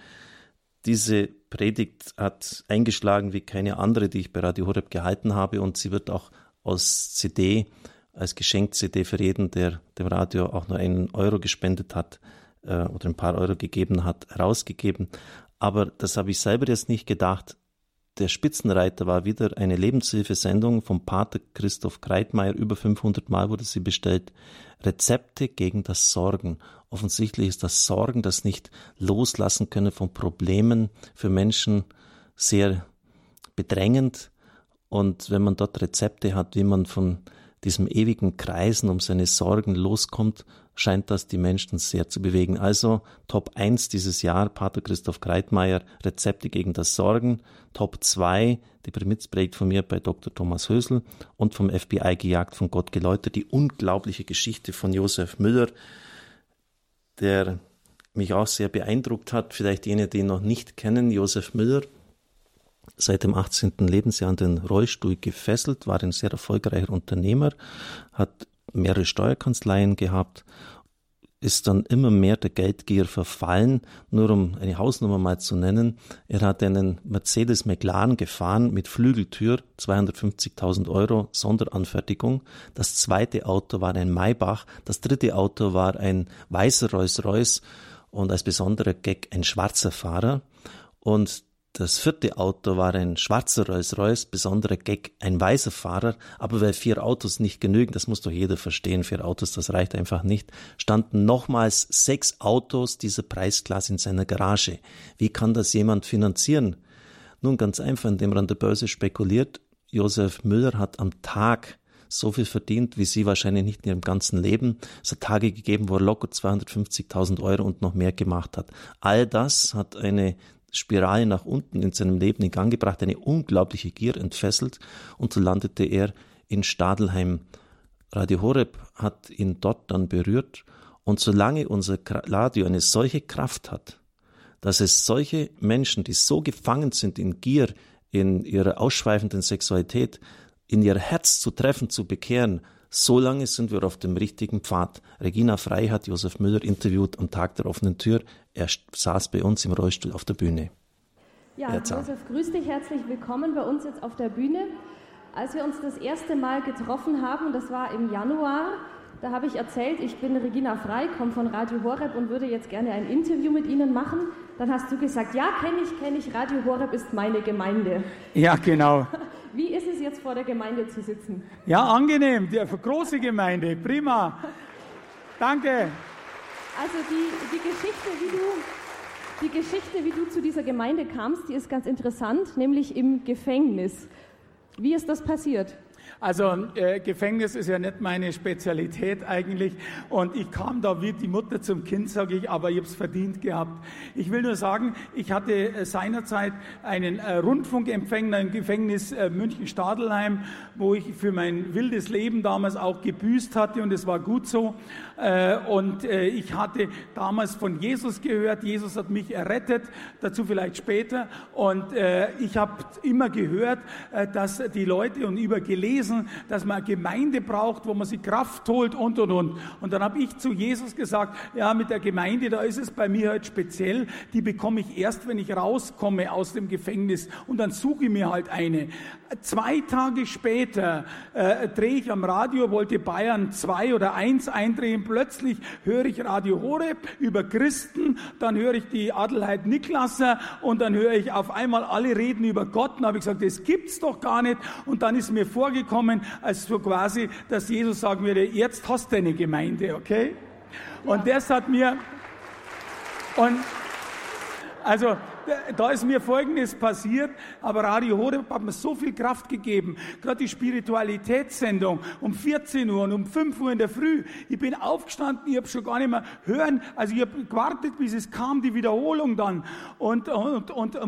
Diese Predigt hat eingeschlagen wie keine andere, die ich bei Radio Horeb gehalten habe und sie wird auch aus CD, als Geschenk-CD für jeden, der dem Radio auch nur einen Euro gespendet hat äh, oder ein paar Euro gegeben hat, herausgegeben. Aber das habe ich selber jetzt nicht gedacht. Der Spitzenreiter war wieder eine Lebenshilfesendung vom Pater Christoph Kreitmeier. Über 500 Mal wurde sie bestellt. Rezepte gegen das Sorgen. Offensichtlich ist das Sorgen, das nicht loslassen können von Problemen für Menschen sehr bedrängend. Und wenn man dort Rezepte hat, wie man von diesem ewigen Kreisen um seine Sorgen loskommt, scheint das die Menschen sehr zu bewegen. Also Top 1 dieses Jahr, Pater Christoph Kreitmeier, Rezepte gegen das Sorgen. Top 2, die Primitz von mir bei Dr. Thomas Hösel und vom FBI gejagt, von Gott geläutert, die unglaubliche Geschichte von Josef Müller, der mich auch sehr beeindruckt hat. Vielleicht jene, die ihn noch nicht kennen, Josef Müller, seit dem 18. Lebensjahr an den Rollstuhl gefesselt, war ein sehr erfolgreicher Unternehmer, hat mehrere Steuerkanzleien gehabt, ist dann immer mehr der Geldgier verfallen. Nur um eine Hausnummer mal zu nennen, er hat einen Mercedes McLaren gefahren mit Flügeltür, 250.000 Euro Sonderanfertigung. Das zweite Auto war ein Maybach, das dritte Auto war ein weißer Rolls-Royce und als besonderer Gag ein schwarzer Fahrer. Und das vierte Auto war ein schwarzer Rolls-Royce, besonderer Gag, ein weißer Fahrer, aber weil vier Autos nicht genügen, das muss doch jeder verstehen, vier Autos, das reicht einfach nicht, standen nochmals sechs Autos dieser Preisklasse in seiner Garage. Wie kann das jemand finanzieren? Nun ganz einfach, indem er an der Börse spekuliert. Josef Müller hat am Tag so viel verdient, wie Sie wahrscheinlich nicht in Ihrem ganzen Leben. Es hat Tage gegeben, wo er locker 250.000 Euro und noch mehr gemacht hat. All das hat eine Spirale nach unten in seinem Leben in Gang gebracht, eine unglaubliche Gier entfesselt und so landete er in Stadelheim. Radio Horeb hat ihn dort dann berührt und solange unser Radio eine solche Kraft hat, dass es solche Menschen, die so gefangen sind in Gier, in ihrer ausschweifenden Sexualität, in ihr Herz zu treffen, zu bekehren, so lange sind wir auf dem richtigen Pfad. Regina Frei hat Josef Müller interviewt am Tag der offenen Tür. Er saß bei uns im Rollstuhl auf der Bühne. Ja, Josef, grüß dich, herzlich willkommen bei uns jetzt auf der Bühne. Als wir uns das erste Mal getroffen haben, das war im Januar, da habe ich erzählt, ich bin Regina Frei, komme von Radio Horeb und würde jetzt gerne ein Interview mit Ihnen machen. Dann hast du gesagt, ja, kenne ich, kenne ich, Radio Horeb ist meine Gemeinde. Ja, genau. Wie ist es jetzt vor der Gemeinde zu sitzen? Ja, angenehm, die große Gemeinde, prima. Danke. Also die, die Geschichte, wie du die Geschichte, wie du zu dieser Gemeinde kamst, die ist ganz interessant, nämlich im Gefängnis. Wie ist das passiert? Also äh, Gefängnis ist ja nicht meine Spezialität eigentlich. Und ich kam da wie die Mutter zum Kind, sage ich, aber ich habe es verdient gehabt. Ich will nur sagen, ich hatte äh, seinerzeit einen äh, Rundfunkempfänger im Gefängnis äh, München-Stadelheim, wo ich für mein wildes Leben damals auch gebüßt hatte und es war gut so. Äh, und äh, ich hatte damals von Jesus gehört. Jesus hat mich errettet, dazu vielleicht später. Und ich habe immer gehört, dass die Leute und über gelesen, gelesen, dass man eine Gemeinde braucht, wo man sich Kraft holt und und und. Und dann habe ich zu Jesus gesagt, ja, mit der Gemeinde, da ist es bei mir halt speziell, die bekomme ich erst, wenn ich rauskomme aus dem Gefängnis. Und dann suche ich mir halt eine. Zwei Tage später äh, drehe ich am Radio, wollte Bayern 2 oder 1 eindrehen, plötzlich höre ich Radio Horeb über Christen, dann höre ich die Adelheid Niklasser und dann höre ich auf einmal alle reden über Gott. Und habe ich gesagt, das gibt's doch gar nicht. Und dann ist mir vorgekommen, kommen, als so quasi, dass Jesus sagen würde, jetzt hast du eine Gemeinde, okay? Und das hat mir, und also da ist mir Folgendes passiert, aber Radio Horeb hat mir so viel Kraft gegeben. Gerade die Spiritualitätssendung um 14 Uhr und um 5 Uhr in der Früh. Ich bin aufgestanden, ich habe schon gar nicht mehr hören, also ich habe gewartet, bis es kam, die Wiederholung dann. Und, und, und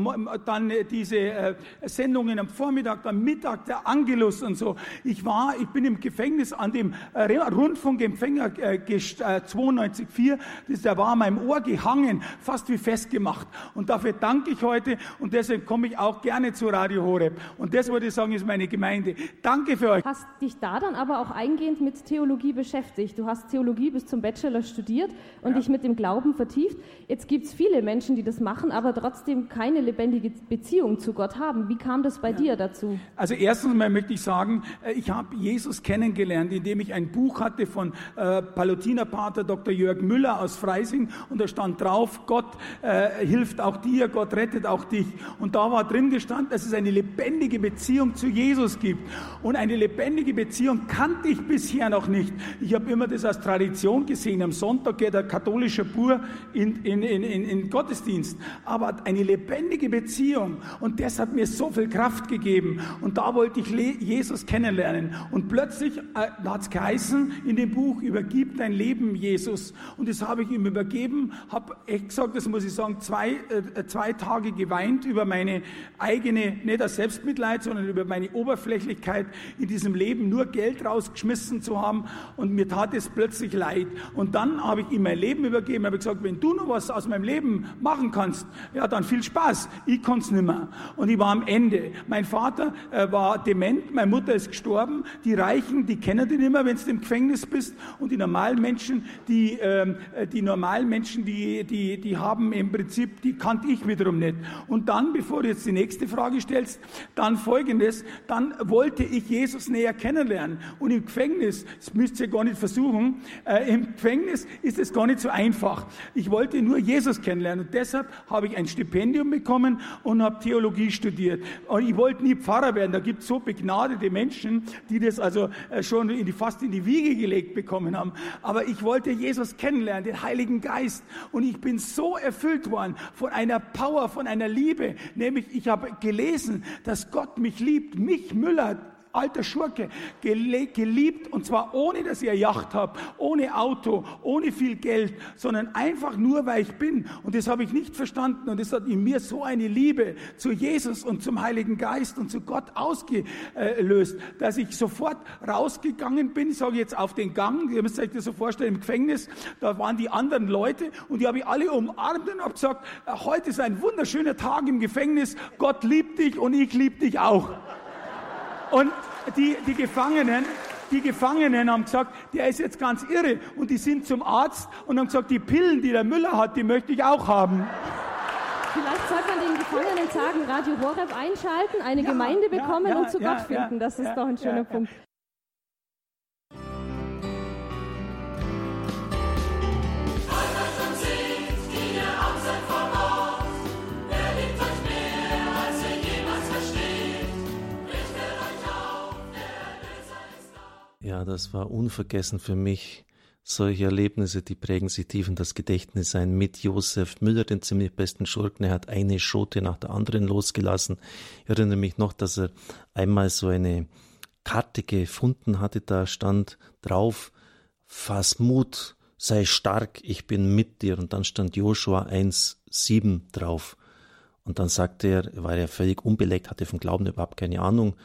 dann diese äh, Sendungen am Vormittag, am Mittag, der Angelus und so. Ich war, ich bin im Gefängnis an dem äh, Rundfunkempfänger äh, 92.4, äh, der war an meinem Ohr gehangen, fast wie festgemacht. Und dafür danke ich heute und deshalb komme ich auch gerne zu Radio Horeb. Und das würde ich sagen, ist meine Gemeinde. Danke für euch. Hast dich da dann aber auch eingehend mit Theologie beschäftigt. Du hast Theologie bis zum Bachelor studiert und ja. dich mit dem Glauben vertieft. Jetzt gibt es viele Menschen, die das machen, aber trotzdem keine lebendige Beziehung zu Gott haben. Wie kam das bei ja. dir dazu? Also erstens mal möchte ich sagen, äh, ich habe Jesus kennengelernt, indem ich ein Buch hatte von äh, Palutinerpater Dr. Jörg Müller aus Freising und da stand drauf, Gott äh, hilft auch dir, Gott rettet auch dich. Und da war drin gestanden, dass es eine lebendige Beziehung zu Jesus gibt. Und eine lebendige Beziehung kannte ich bisher noch nicht. Ich habe immer das als Tradition gesehen. Am Sonntag geht der katholische Bur in, in, in, in Gottesdienst. Aber eine lebendige Beziehung. Und das hat mir so viel Kraft gegeben. Und da wollte ich Jesus kennenlernen. Und plötzlich äh, hat es geheißen in dem Buch, übergib dein Leben Jesus. Und das habe ich ihm übergeben, habe echt gesagt, das muss ich sagen, zwei, äh, zwei Tage geweint über meine eigene, nicht das Selbstmitleid, sondern über meine Oberflächlichkeit in diesem Leben, nur Geld rausgeschmissen zu haben. Und mir tat es plötzlich leid. Und dann habe ich ihm mein Leben übergeben, habe gesagt, wenn du noch was aus meinem Leben machen kannst, ja, dann viel Spaß. Ich kann es nicht mehr. Und ich war am Ende. Mein Vater äh, war dement, meine Mutter ist gestorben. Die Reichen, die kennen dich nicht mehr, wenn du im Gefängnis bist. Und die normalen Menschen, die, ähm, äh, die normalen Menschen, die, die, die haben im Prinzip, die kannte ich wiederum nicht. Und dann, bevor du jetzt die nächste Frage stellst, dann folgendes, dann wollte ich Jesus näher kennenlernen. Und im Gefängnis, das müsst ihr gar nicht versuchen, äh, im Gefängnis ist es gar nicht so einfach. Ich wollte nur Jesus kennenlernen. Und deshalb habe ich ein Stipendium bekommen und habe Theologie studiert. Und ich wollte nie Pfarrer werden. Da gibt es so begnadete Menschen, die das also äh, schon in die, fast in die Wiege gelegt bekommen haben. Aber ich wollte Jesus kennenlernen, den Heiligen Geist. Und ich bin so erfüllt worden von einer Power, von einer Liebe. Nämlich, ich habe gelesen, dass Gott mich liebt, mich Müller, alter Schurke, geliebt und zwar ohne, dass ich eine Yacht habe, ohne Auto, ohne viel Geld, sondern einfach nur, weil ich bin. Und das habe ich nicht verstanden und es hat in mir so eine Liebe zu Jesus und zum Heiligen Geist und zu Gott ausgelöst, dass ich sofort rausgegangen bin, ich sage jetzt auf den Gang, ihr müsst euch das so vorstellen, im Gefängnis, da waren die anderen Leute und die habe ich alle umarmt und habe gesagt, heute ist ein wunderschöner Tag im Gefängnis, Gott liebt dich und ich liebe dich auch. Und die, die Gefangenen, die Gefangenen haben gesagt, der ist jetzt ganz irre. Und die sind zum Arzt und haben gesagt, die Pillen, die der Müller hat, die möchte ich auch haben. Vielleicht sollte man den Gefangenen sagen, Radio Horeb einschalten, eine ja, Gemeinde bekommen ja, ja, und zu Gott finden. Das ist doch ein schöner Punkt. Ja, das war unvergessen für mich. Solche Erlebnisse, die prägen sich tief in das Gedächtnis ein. Mit Josef Müller, den ziemlich besten Schurken. Er hat eine Schote nach der anderen losgelassen. Ich erinnere mich noch, dass er einmal so eine Karte gefunden hatte. Da stand drauf, fass Mut, sei stark, ich bin mit dir. Und dann stand Joshua 1,7 drauf. Und dann sagte er, er war ja völlig unbeleckt, hatte vom Glauben überhaupt keine Ahnung.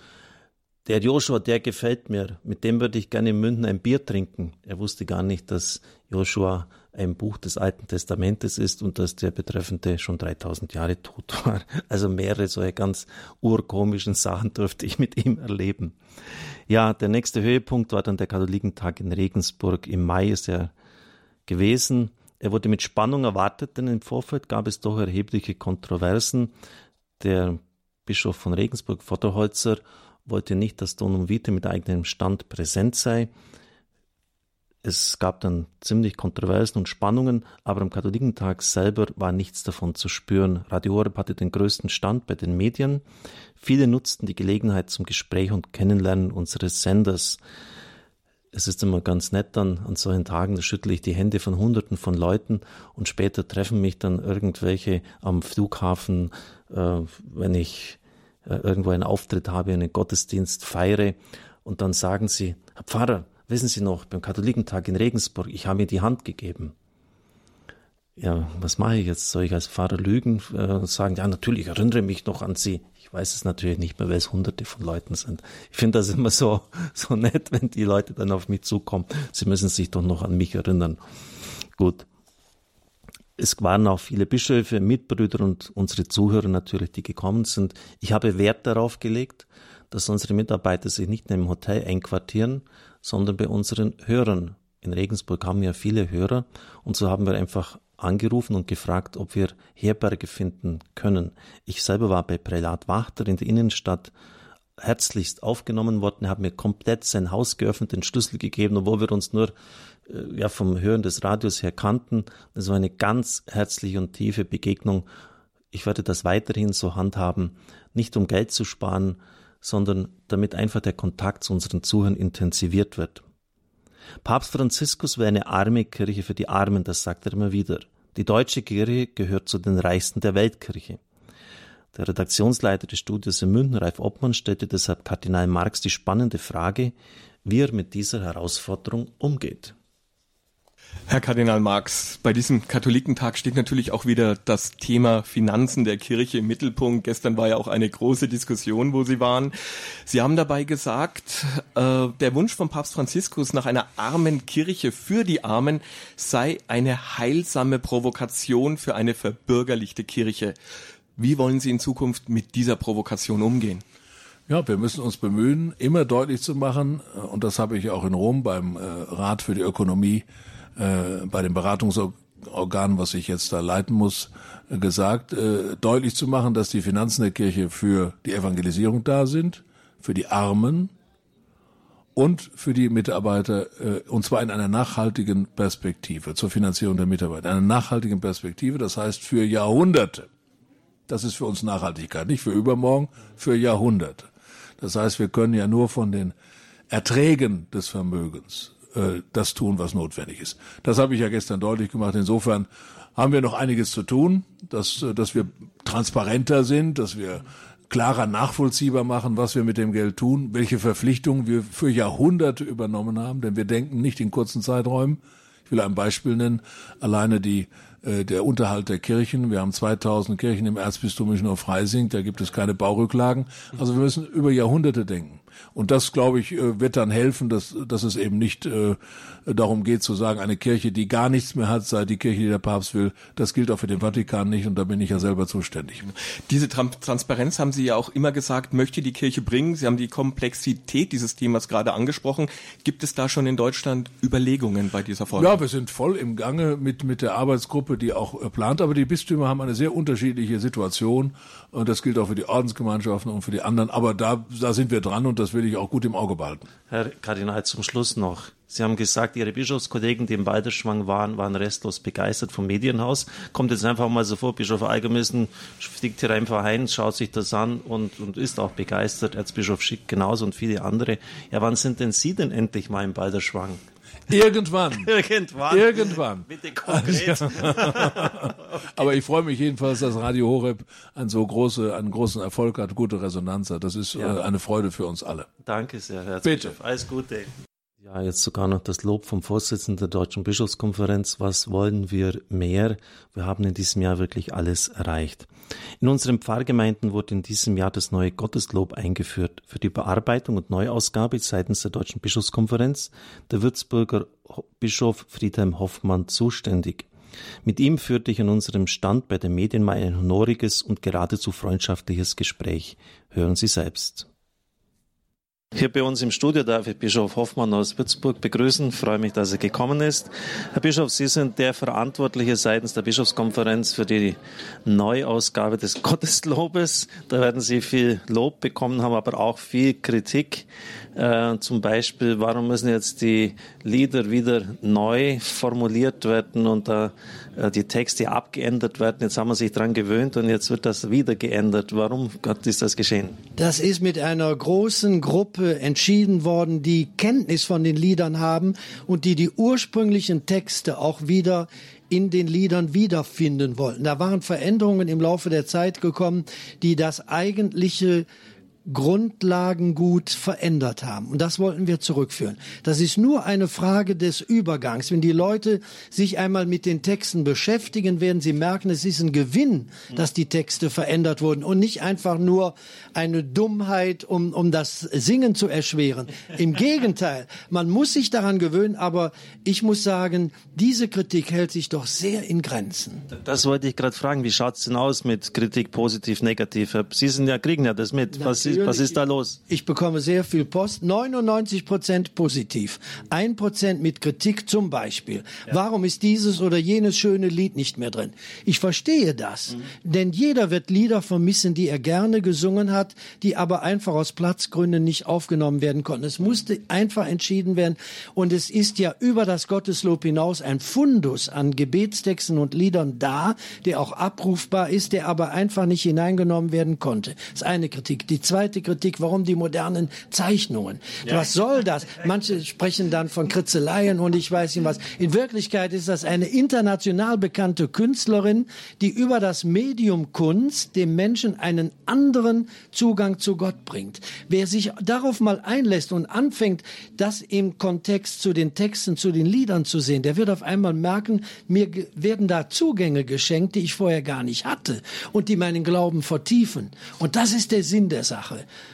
Der Joshua, der gefällt mir. Mit dem würde ich gerne in München ein Bier trinken. Er wusste gar nicht, dass Joshua ein Buch des Alten Testamentes ist und dass der Betreffende schon 3000 Jahre tot war. Also mehrere solche ganz urkomischen Sachen durfte ich mit ihm erleben. Ja, der nächste Höhepunkt war dann der Katholikentag in Regensburg. Im Mai ist er gewesen. Er wurde mit Spannung erwartet, denn im Vorfeld gab es doch erhebliche Kontroversen. Der Bischof von Regensburg, Vorderholzer, wollte nicht, dass Donum Vitae mit eigenem Stand präsent sei. Es gab dann ziemlich Kontroversen und Spannungen, aber am Katholikentag selber war nichts davon zu spüren. Radio Horeb hatte den größten Stand bei den Medien. Viele nutzten die Gelegenheit zum Gespräch und Kennenlernen unseres Senders. Es ist immer ganz nett dann an solchen Tagen, da schüttle ich die Hände von Hunderten von Leuten und später treffen mich dann irgendwelche am Flughafen, äh, wenn ich irgendwo einen Auftritt habe, einen Gottesdienst feiere und dann sagen sie, Herr Pfarrer, wissen Sie noch, beim Katholikentag in Regensburg, ich habe mir die Hand gegeben. Ja, was mache ich jetzt? Soll ich als Pfarrer lügen äh, und sagen, ja, natürlich erinnere mich noch an Sie. Ich weiß es natürlich nicht mehr, weil es hunderte von Leuten sind. Ich finde das immer so, so nett, wenn die Leute dann auf mich zukommen. Sie müssen sich doch noch an mich erinnern. Gut es waren auch viele Bischöfe, Mitbrüder und unsere Zuhörer natürlich, die gekommen sind. Ich habe Wert darauf gelegt, dass unsere Mitarbeiter sich nicht in einem Hotel einquartieren, sondern bei unseren Hörern. In Regensburg haben wir viele Hörer und so haben wir einfach angerufen und gefragt, ob wir Herberge finden können. Ich selber war bei Prälat Wachter in der Innenstadt herzlichst aufgenommen worden. Er hat mir komplett sein Haus geöffnet, den Schlüssel gegeben, obwohl wir uns nur ja vom Hören des Radios her kannten. Das war eine ganz herzliche und tiefe Begegnung. ich werde das weiterhin so handhaben, nicht um Geld zu sparen, sondern damit einfach der Kontakt zu unseren Zuhörern intensiviert wird. Papst Franziskus wäre eine arme Kirche für die Armen, das sagt er immer wieder. Die deutsche Kirche gehört zu den reichsten der Weltkirche. Der Redaktionsleiter des Studios in München, Ralf Obmann, stellte deshalb Kardinal Marx die spannende Frage, wie er mit dieser Herausforderung umgeht. Herr Kardinal Marx, bei diesem Katholikentag steht natürlich auch wieder das Thema Finanzen der Kirche im Mittelpunkt. Gestern war ja auch eine große Diskussion, wo Sie waren. Sie haben dabei gesagt, äh, der Wunsch von Papst Franziskus nach einer armen Kirche für die Armen sei eine heilsame Provokation für eine verbürgerlichte Kirche. Wie wollen Sie in Zukunft mit dieser Provokation umgehen? Ja, wir müssen uns bemühen, immer deutlich zu machen, äh, und das habe ich auch in Rom beim äh, Rat für die Ökonomie äh, bei den Beratungsorganen, was ich jetzt da leiten muss, äh, gesagt, äh, deutlich zu machen, dass die Finanzen der Kirche für die Evangelisierung da sind, für die Armen und für die Mitarbeiter, äh, und zwar in einer nachhaltigen Perspektive zur Finanzierung der Mitarbeiter. Einer nachhaltigen Perspektive, das heißt für Jahrhunderte. Das ist für uns Nachhaltigkeit, nicht für übermorgen, für Jahrhunderte. Das heißt, wir können ja nur von den Erträgen des Vermögens äh, das tun, was notwendig ist. Das habe ich ja gestern deutlich gemacht. Insofern haben wir noch einiges zu tun, dass, äh, dass wir transparenter sind, dass wir klarer nachvollziehbar machen, was wir mit dem Geld tun, welche Verpflichtungen wir für Jahrhunderte übernommen haben, denn wir denken nicht in kurzen Zeiträumen. Ich will ein Beispiel nennen. Alleine die, äh, der Unterhalt der Kirchen. Wir haben 2000 Kirchen im Erzbistum München-Freising. Da gibt es keine Baurücklagen. Also wir müssen über Jahrhunderte denken. Und das, glaube ich, äh, wird dann helfen, dass, dass es eben nicht äh, darum geht zu sagen, eine Kirche, die gar nichts mehr hat, sei die Kirche, die der Papst will. Das gilt auch für den Vatikan nicht und da bin ich ja selber zuständig. Diese Transparenz haben Sie ja auch immer gesagt, möchte die Kirche bringen. Sie haben die Komplexität dieses Themas gerade angesprochen. Gibt es da schon in Deutschland Überlegungen bei dieser Forderung? Ja, wir sind voll im Gange mit, mit der Arbeitsgruppe, die auch äh, plant. Aber die Bistümer haben eine sehr unterschiedliche Situation und das gilt auch für die Ordensgemeinschaften und für die anderen. Aber da, da sind wir dran und das will ich auch gut im Auge behalten. Herr Kardinal, zum Schluss noch. Sie haben gesagt, Ihre Bischofskollegen, die im Balderschwang waren, waren restlos begeistert vom Medienhaus. Kommt jetzt einfach mal so vor, Bischof Eigermissen fliegt hier einfach ein, schaut sich das an und, und ist auch begeistert. Erzbischof Schick genauso und viele andere. Ja, wann sind denn Sie denn endlich mal im Balderschwang? Irgendwann. Irgendwann. Irgendwann. Bitte konkret. Aber ich freue mich jedenfalls, dass Radio Horeb einen so große, einen großen Erfolg hat, gute Resonanz hat. Das ist ja. äh, eine Freude für uns alle. Danke sehr, Herr Bitte. Alles Gute. Ja, jetzt sogar noch das Lob vom Vorsitzenden der Deutschen Bischofskonferenz. Was wollen wir mehr? Wir haben in diesem Jahr wirklich alles erreicht. In unseren Pfarrgemeinden wurde in diesem Jahr das neue Gotteslob eingeführt. Für die Bearbeitung und Neuausgabe seitens der Deutschen Bischofskonferenz der Würzburger Bischof Friedhelm Hoffmann zuständig. Mit ihm führte ich an unserem Stand bei den Medien mal ein honoriges und geradezu freundschaftliches Gespräch. Hören Sie selbst. Hier bei uns im Studio darf ich Bischof Hoffmann aus Würzburg begrüßen. Ich freue mich, dass er gekommen ist. Herr Bischof, Sie sind der Verantwortliche seitens der Bischofskonferenz für die Neuausgabe des Gotteslobes. Da werden Sie viel Lob bekommen haben, aber auch viel Kritik. Äh, zum Beispiel, warum müssen jetzt die Lieder wieder neu formuliert werden und da äh, die Texte abgeändert werden? Jetzt haben wir sich daran gewöhnt und jetzt wird das wieder geändert. Warum Gott ist das geschehen? Das ist mit einer großen Gruppe entschieden worden, die Kenntnis von den Liedern haben und die die ursprünglichen Texte auch wieder in den Liedern wiederfinden wollten. Da waren Veränderungen im Laufe der Zeit gekommen, die das eigentliche Grundlagengut verändert haben. Und das wollten wir zurückführen. Das ist nur eine Frage des Übergangs. Wenn die Leute sich einmal mit den Texten beschäftigen, werden sie merken, es ist ein Gewinn, dass die Texte verändert wurden und nicht einfach nur eine Dummheit, um, um das Singen zu erschweren. Im Gegenteil, man muss sich daran gewöhnen, aber ich muss sagen, diese Kritik hält sich doch sehr in Grenzen. Das wollte ich gerade fragen. Wie schaut's denn aus mit Kritik positiv, negativ? Sie sind ja, kriegen ja das mit. Was ist, was ist da los? Ich bekomme sehr viel Post. 99 Prozent positiv. Ein Prozent mit Kritik zum Beispiel. Ja. Warum ist dieses oder jenes schöne Lied nicht mehr drin? Ich verstehe das. Mhm. Denn jeder wird Lieder vermissen, die er gerne gesungen hat, die aber einfach aus Platzgründen nicht aufgenommen werden konnten. Es musste einfach entschieden werden. Und es ist ja über das Gotteslob hinaus ein Fundus an Gebetstexten und Liedern da, der auch abrufbar ist, der aber einfach nicht hineingenommen werden konnte. Das ist eine Kritik. Die zweite Kritik, warum die modernen Zeichnungen? Ja. Was soll das? Manche sprechen dann von Kritzeleien und ich weiß nicht was. In Wirklichkeit ist das eine international bekannte Künstlerin, die über das Medium Kunst dem Menschen einen anderen Zugang zu Gott bringt. Wer sich darauf mal einlässt und anfängt, das im Kontext zu den Texten, zu den Liedern zu sehen, der wird auf einmal merken, mir werden da Zugänge geschenkt, die ich vorher gar nicht hatte und die meinen Glauben vertiefen. Und das ist der Sinn der Sache.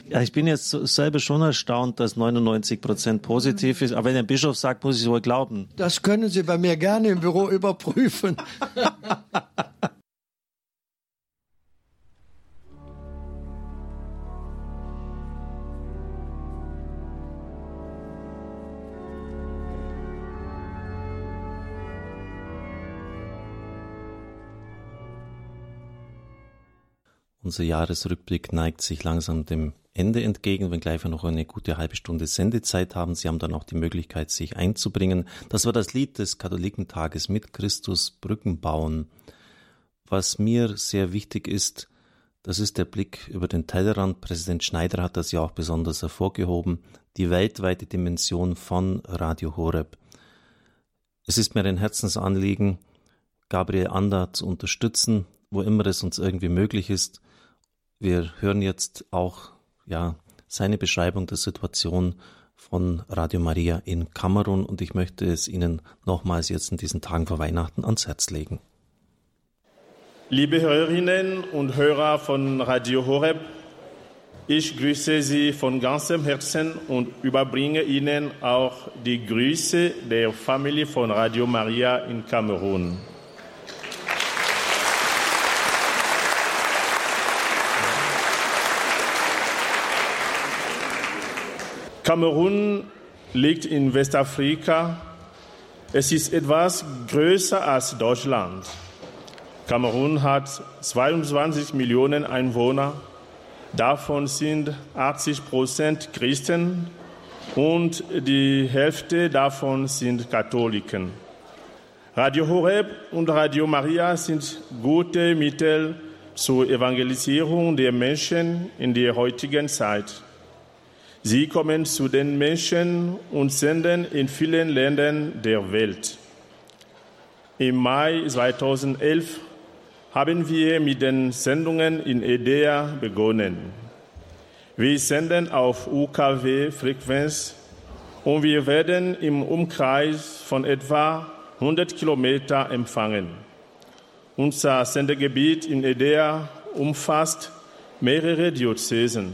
Ja, ich bin jetzt selber schon erstaunt, dass 99 Prozent positiv ist. Aber wenn der Bischof sagt, muss ich wohl glauben. Das können Sie bei mir gerne im Büro überprüfen. Unser Jahresrückblick neigt sich langsam dem Ende entgegen, wenngleich wir noch eine gute halbe Stunde Sendezeit haben. Sie haben dann auch die Möglichkeit, sich einzubringen. Das war das Lied des Katholikentages mit Christus Brücken bauen. Was mir sehr wichtig ist, das ist der Blick über den Tellerrand. Präsident Schneider hat das ja auch besonders hervorgehoben. Die weltweite Dimension von Radio Horeb. Es ist mir ein Herzensanliegen, Gabriel Ander zu unterstützen, wo immer es uns irgendwie möglich ist wir hören jetzt auch ja seine Beschreibung der Situation von Radio Maria in Kamerun und ich möchte es Ihnen nochmals jetzt in diesen Tagen vor Weihnachten ans Herz legen. Liebe Hörerinnen und Hörer von Radio Horeb, ich grüße Sie von ganzem Herzen und überbringe Ihnen auch die Grüße der Familie von Radio Maria in Kamerun. Kamerun liegt in Westafrika. Es ist etwas größer als Deutschland. Kamerun hat 22 Millionen Einwohner. Davon sind 80 Prozent Christen und die Hälfte davon sind Katholiken. Radio Horeb und Radio Maria sind gute Mittel zur Evangelisierung der Menschen in der heutigen Zeit. Sie kommen zu den Menschen und senden in vielen Ländern der Welt. Im Mai 2011 haben wir mit den Sendungen in EDEA begonnen. Wir senden auf UKW-Frequenz und wir werden im Umkreis von etwa 100 Kilometer empfangen. Unser Sendegebiet in EDEA umfasst mehrere Diözesen.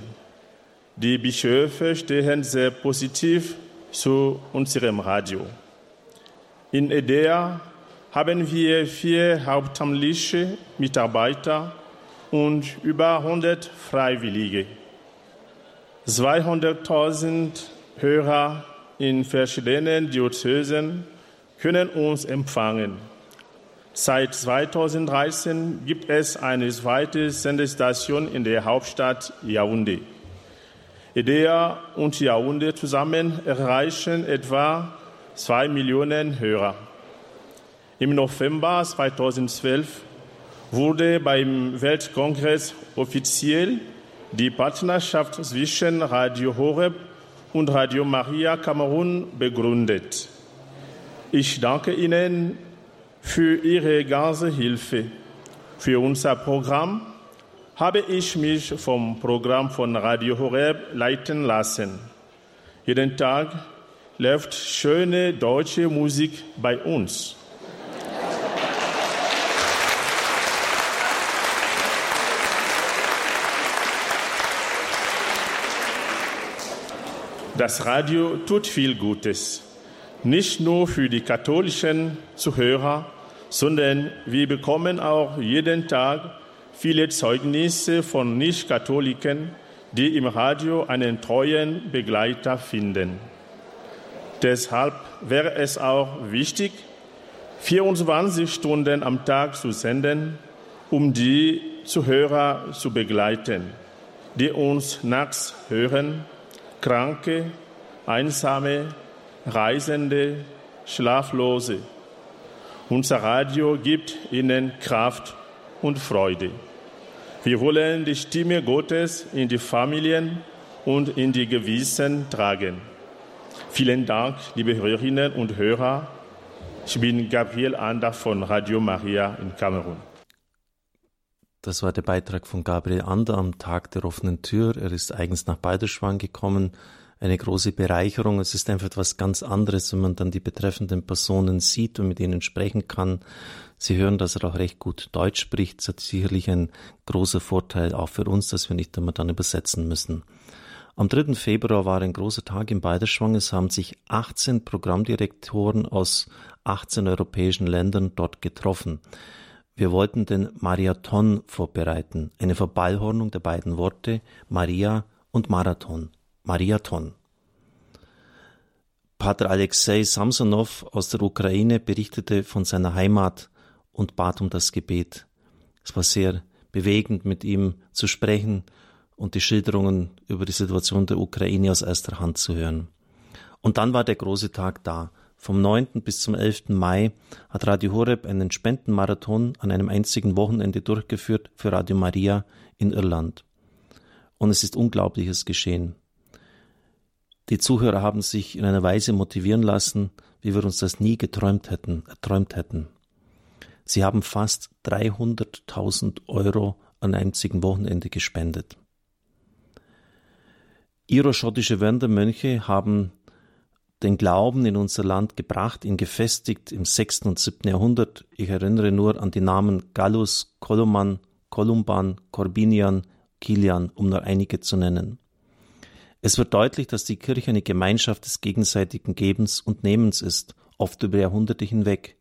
Die Bischöfe stehen sehr positiv zu unserem Radio. In EDEA haben wir vier hauptamtliche Mitarbeiter und über 100 Freiwillige. 200.000 Hörer in verschiedenen Diözesen können uns empfangen. Seit 2013 gibt es eine zweite Sendestation in der Hauptstadt Yaoundé. Idea und Yaoundé zusammen erreichen etwa zwei Millionen Hörer. Im November 2012 wurde beim Weltkongress offiziell die Partnerschaft zwischen Radio Horeb und Radio Maria Kamerun begründet. Ich danke Ihnen für Ihre ganze Hilfe, für unser Programm habe ich mich vom Programm von Radio Horeb leiten lassen. Jeden Tag läuft schöne deutsche Musik bei uns. Das Radio tut viel Gutes, nicht nur für die katholischen Zuhörer, sondern wir bekommen auch jeden Tag viele Zeugnisse von Nicht-Katholiken, die im Radio einen treuen Begleiter finden. Deshalb wäre es auch wichtig, 24 Stunden am Tag zu senden, um die Zuhörer zu begleiten, die uns nachts hören, Kranke, Einsame, Reisende, Schlaflose. Unser Radio gibt ihnen Kraft und Freude. Wir wollen die Stimme Gottes in die Familien und in die Gewissen tragen. Vielen Dank, liebe Hörerinnen und Hörer. Ich bin Gabriel Ander von Radio Maria in Kamerun. Das war der Beitrag von Gabriel Ander am Tag der offenen Tür. Er ist eigens nach Balderschwang gekommen. Eine große Bereicherung. Es ist einfach etwas ganz anderes, wenn man dann die betreffenden Personen sieht und mit ihnen sprechen kann. Sie hören, dass er auch recht gut Deutsch spricht. Das hat sicherlich ein großer Vorteil auch für uns, dass wir nicht immer dann übersetzen müssen. Am 3. Februar war ein großer Tag in Balderschwang. Es haben sich 18 Programmdirektoren aus 18 europäischen Ländern dort getroffen. Wir wollten den Marathon vorbereiten, eine Verballhornung der beiden Worte Maria und Marathon. Mariathon. Pater Alexei Samsonov aus der Ukraine berichtete von seiner Heimat und bat um das Gebet. Es war sehr bewegend, mit ihm zu sprechen und die Schilderungen über die Situation der Ukraine aus erster Hand zu hören. Und dann war der große Tag da. Vom 9. bis zum 11. Mai hat Radio Horeb einen Spendenmarathon an einem einzigen Wochenende durchgeführt für Radio Maria in Irland. Und es ist Unglaubliches geschehen. Die Zuhörer haben sich in einer Weise motivieren lassen, wie wir uns das nie geträumt hätten, erträumt hätten. Sie haben fast 300.000 Euro an einzigen Wochenende gespendet. Iroschottische Wandermönche haben den Glauben in unser Land gebracht, ihn gefestigt im 6. und 7. Jahrhundert. Ich erinnere nur an die Namen Gallus, Koloman, Kolumban, Corbinian, Kilian, um nur einige zu nennen. Es wird deutlich, dass die Kirche eine Gemeinschaft des gegenseitigen Gebens und Nehmens ist, oft über Jahrhunderte hinweg.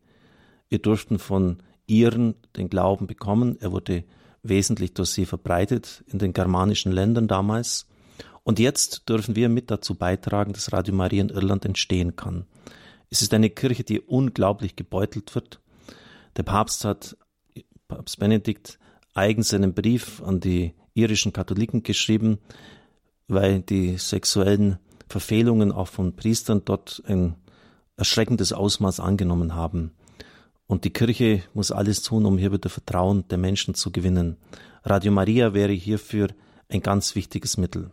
Wir durften von ihren den Glauben bekommen, er wurde wesentlich durch sie verbreitet in den germanischen Ländern damals, und jetzt dürfen wir mit dazu beitragen, dass Radio Maria in Irland entstehen kann. Es ist eine Kirche, die unglaublich gebeutelt wird. Der Papst hat, Papst Benedikt, eigens einen Brief an die irischen Katholiken geschrieben, weil die sexuellen Verfehlungen auch von Priestern dort ein erschreckendes Ausmaß angenommen haben. Und die Kirche muss alles tun, um hier wieder Vertrauen der Menschen zu gewinnen. Radio Maria wäre hierfür ein ganz wichtiges Mittel.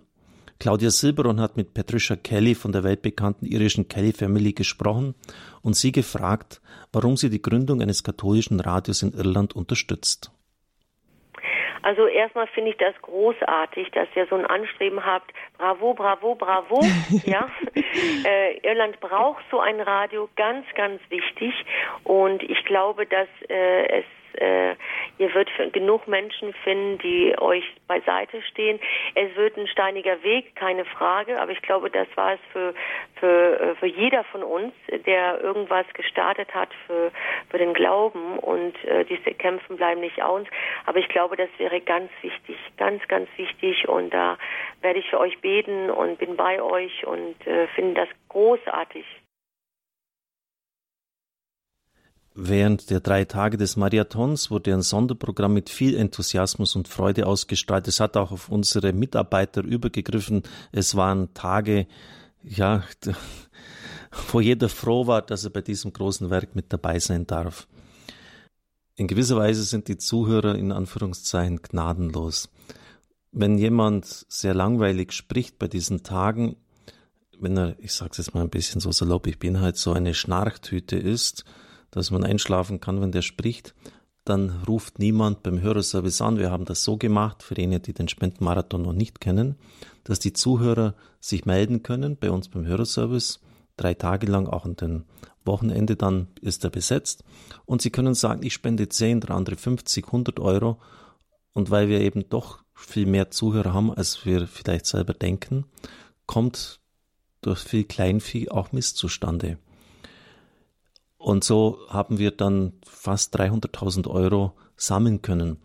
Claudia Silberon hat mit Patricia Kelly von der weltbekannten irischen Kelly Family gesprochen und sie gefragt, warum sie die Gründung eines katholischen Radios in Irland unterstützt. Also erstmal finde ich das großartig, dass ihr so ein Anstreben habt. Bravo, bravo, bravo. ja, äh, Irland braucht so ein Radio, ganz, ganz wichtig. Und ich glaube, dass äh, es äh, ihr wird genug Menschen finden, die euch beiseite stehen. Es wird ein steiniger Weg, keine Frage, aber ich glaube, das war es für, für, äh, für jeder von uns, der irgendwas gestartet hat für, für den Glauben und äh, diese Kämpfen bleiben nicht aus. Aber ich glaube, das wäre ganz wichtig, ganz, ganz wichtig und da werde ich für euch beten und bin bei euch und äh, finde das großartig. Während der drei Tage des Marathons wurde ein Sonderprogramm mit viel Enthusiasmus und Freude ausgestrahlt. Es hat auch auf unsere Mitarbeiter übergegriffen. Es waren Tage, ja, wo jeder froh war, dass er bei diesem großen Werk mit dabei sein darf. In gewisser Weise sind die Zuhörer in Anführungszeichen gnadenlos. Wenn jemand sehr langweilig spricht bei diesen Tagen, wenn er, ich sag's jetzt mal ein bisschen so salopp, ich bin halt so eine Schnarchtüte ist, dass man einschlafen kann, wenn der spricht, dann ruft niemand beim Hörerservice an. Wir haben das so gemacht, für jene, die den Spendenmarathon noch nicht kennen, dass die Zuhörer sich melden können bei uns beim Hörerservice. Drei Tage lang, auch an den Wochenende dann ist er besetzt. Und Sie können sagen, ich spende 10, der andere 50, 100 Euro. Und weil wir eben doch viel mehr Zuhörer haben, als wir vielleicht selber denken, kommt durch viel Kleinvieh auch Mist zustande. Und so haben wir dann fast 300.000 Euro sammeln können.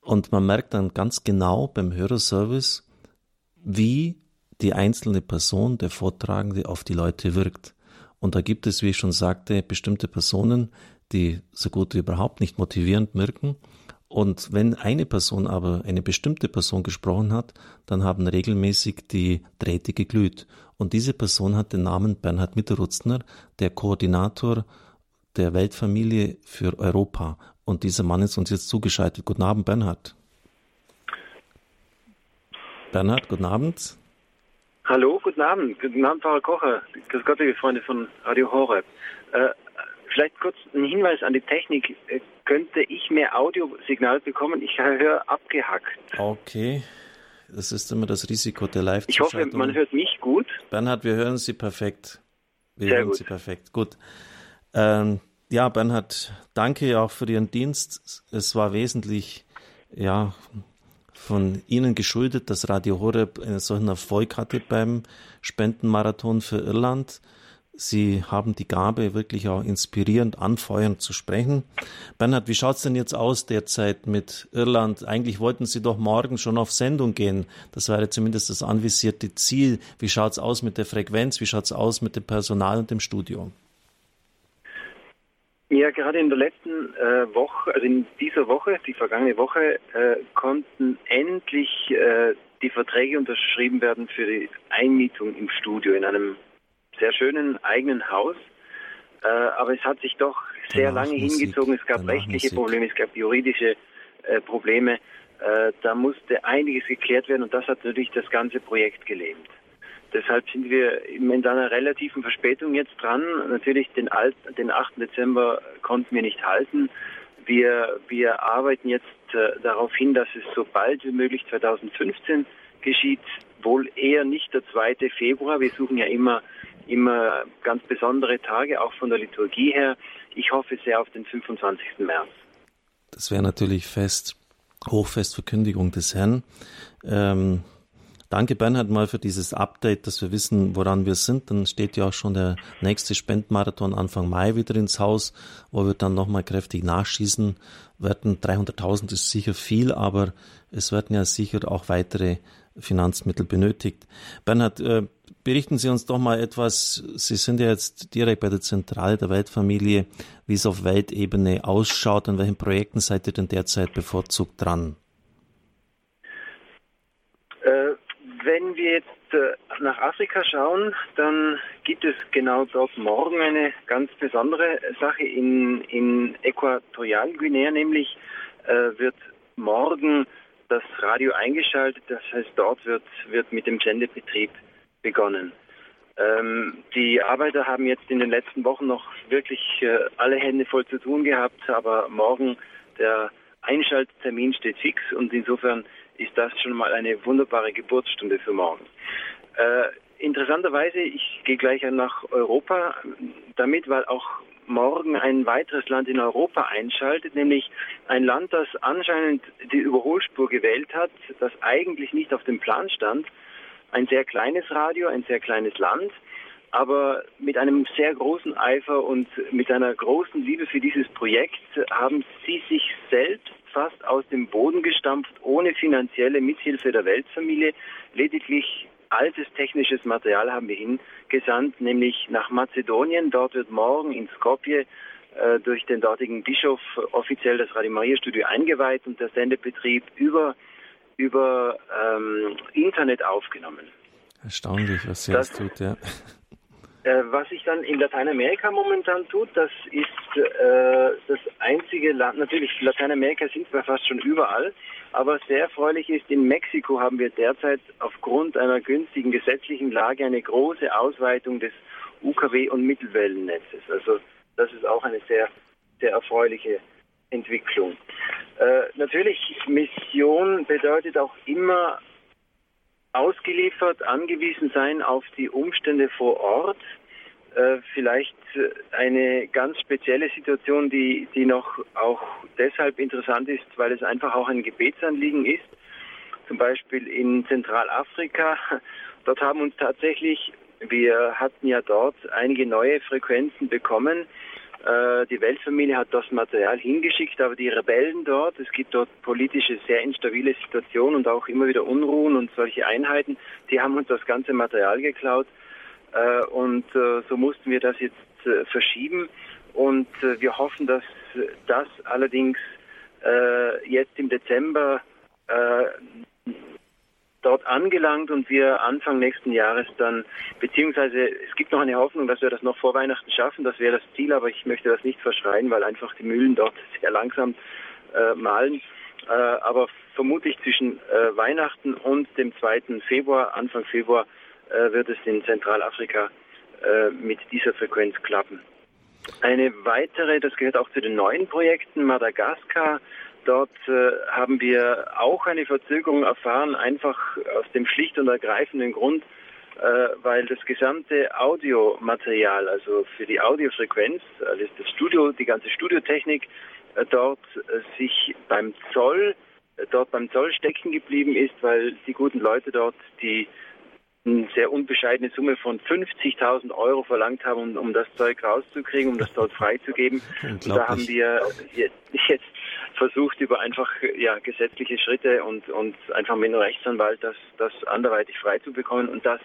Und man merkt dann ganz genau beim Hörerservice, wie die einzelne Person, der Vortragende, auf die Leute wirkt. Und da gibt es, wie ich schon sagte, bestimmte Personen, die so gut wie überhaupt nicht motivierend wirken. Und wenn eine Person aber eine bestimmte Person gesprochen hat, dann haben regelmäßig die Drähte geglüht. Und diese Person hat den Namen Bernhard Mitterutzner, der Koordinator der Weltfamilie für Europa. Und dieser Mann ist uns jetzt zugeschaltet. Guten Abend, Bernhard. Bernhard, guten Abend. Hallo, guten Abend. Guten Abend, Pfarrer Kocher. Grüß Gott, liebe Freunde von Radio Horeb. Äh, vielleicht kurz ein Hinweis an die Technik. Äh, könnte ich mehr Audiosignal bekommen? Ich höre abgehackt. Okay. Das ist immer das Risiko der live Ich hoffe, man hört mich gut. Bernhard, wir hören Sie perfekt. Wir Sehr hören gut. Sie perfekt. Gut. Ähm, ja, Bernhard, danke auch für Ihren Dienst. Es war wesentlich, ja, von Ihnen geschuldet, dass Radio Horeb einen solchen Erfolg hatte beim Spendenmarathon für Irland. Sie haben die Gabe, wirklich auch inspirierend, anfeuernd zu sprechen. Bernhard, wie schaut es denn jetzt aus derzeit mit Irland? Eigentlich wollten Sie doch morgen schon auf Sendung gehen. Das wäre zumindest das anvisierte Ziel. Wie schaut es aus mit der Frequenz? Wie schaut es aus mit dem Personal und dem Studio? Ja, gerade in der letzten äh, Woche, also in dieser Woche, die vergangene Woche, äh, konnten endlich äh, die Verträge unterschrieben werden für die Einmietung im Studio in einem sehr schönen eigenen Haus. Äh, aber es hat sich doch sehr Danach lange Musik. hingezogen. Es gab Danach rechtliche Musik. Probleme, es gab juridische äh, Probleme. Äh, da musste einiges geklärt werden und das hat natürlich das ganze Projekt gelähmt. Deshalb sind wir mit einer relativen Verspätung jetzt dran. Natürlich den, Alt, den 8. Dezember konnten wir nicht halten. Wir, wir arbeiten jetzt äh, darauf hin, dass es so bald wie möglich 2015 geschieht. Wohl eher nicht der 2. Februar. Wir suchen ja immer, immer ganz besondere Tage, auch von der Liturgie her. Ich hoffe sehr auf den 25. März. Das wäre natürlich fest, Hochfestverkündigung des Herrn. Ähm, Danke Bernhard mal für dieses Update, dass wir wissen, woran wir sind. Dann steht ja auch schon der nächste Spendmarathon Anfang Mai wieder ins Haus, wo wir dann nochmal kräftig nachschießen werden. 300.000 ist sicher viel, aber es werden ja sicher auch weitere Finanzmittel benötigt. Bernhard, äh, berichten Sie uns doch mal etwas. Sie sind ja jetzt direkt bei der Zentrale der Weltfamilie, wie es auf Weltebene ausschaut. An welchen Projekten seid ihr denn derzeit bevorzugt dran? Wenn wir jetzt äh, nach Afrika schauen, dann gibt es genau dort morgen eine ganz besondere Sache in, in Äquatorialguinea, nämlich äh, wird morgen das Radio eingeschaltet, das heißt dort wird, wird mit dem Sendebetrieb begonnen. Ähm, die Arbeiter haben jetzt in den letzten Wochen noch wirklich äh, alle Hände voll zu tun gehabt, aber morgen der Einschalttermin steht fix und insofern ist das schon mal eine wunderbare Geburtsstunde für morgen. Äh, interessanterweise, ich gehe gleich nach Europa damit, weil auch morgen ein weiteres Land in Europa einschaltet, nämlich ein Land, das anscheinend die Überholspur gewählt hat, das eigentlich nicht auf dem Plan stand. Ein sehr kleines Radio, ein sehr kleines Land, aber mit einem sehr großen Eifer und mit einer großen Liebe für dieses Projekt haben sie sich selbst fast aus dem Boden gestampft, ohne finanzielle Mithilfe der Weltfamilie. Lediglich altes technisches Material haben wir hingesandt, nämlich nach Mazedonien. Dort wird morgen in Skopje äh, durch den dortigen Bischof offiziell das Radio Maria Studio eingeweiht und der Sendebetrieb über, über ähm, Internet aufgenommen. Erstaunlich, was sie das, tut, ja. Äh, was sich dann in Lateinamerika momentan tut, das ist äh, das einzige Land, natürlich Lateinamerika sind wir fast schon überall, aber sehr erfreulich ist, in Mexiko haben wir derzeit aufgrund einer günstigen gesetzlichen Lage eine große Ausweitung des UKW- und Mittelwellennetzes. Also das ist auch eine sehr, sehr erfreuliche Entwicklung. Äh, natürlich, Mission bedeutet auch immer ausgeliefert, angewiesen sein auf die Umstände vor Ort. Äh, vielleicht eine ganz spezielle Situation, die, die noch auch deshalb interessant ist, weil es einfach auch ein Gebetsanliegen ist. Zum Beispiel in Zentralafrika. Dort haben uns tatsächlich, wir hatten ja dort einige neue Frequenzen bekommen, die Weltfamilie hat das Material hingeschickt, aber die Rebellen dort, es gibt dort politische, sehr instabile Situationen und auch immer wieder Unruhen und solche Einheiten, die haben uns das ganze Material geklaut. Äh, und äh, so mussten wir das jetzt verschieben. Und wir hoffen, dass das allerdings jetzt im Dezember dort angelangt und wir Anfang nächsten Jahres dann, beziehungsweise es gibt noch eine Hoffnung, dass wir das noch vor Weihnachten schaffen, das wäre das Ziel, aber ich möchte das nicht verschreien, weil einfach die Mühlen dort sehr langsam äh, malen. Äh, aber vermutlich zwischen äh, Weihnachten und dem 2. Februar, Anfang Februar, äh, wird es in Zentralafrika äh, mit dieser Frequenz klappen. Eine weitere, das gehört auch zu den neuen Projekten, Madagaskar, Dort äh, haben wir auch eine Verzögerung erfahren, einfach aus dem schlicht und ergreifenden Grund, äh, weil das gesamte Audiomaterial, also für die Audiofrequenz, also das Studio, die ganze Studiotechnik äh, dort äh, sich beim Zoll, äh, dort beim Zoll stecken geblieben ist, weil die guten Leute dort die eine sehr unbescheidene Summe von 50.000 Euro verlangt haben, um, um, das Zeug rauszukriegen, um das dort freizugeben. Und da haben wir jetzt, versucht, über einfach ja, gesetzliche Schritte und, und einfach mit einem Rechtsanwalt das, das anderweitig freizubekommen. Und das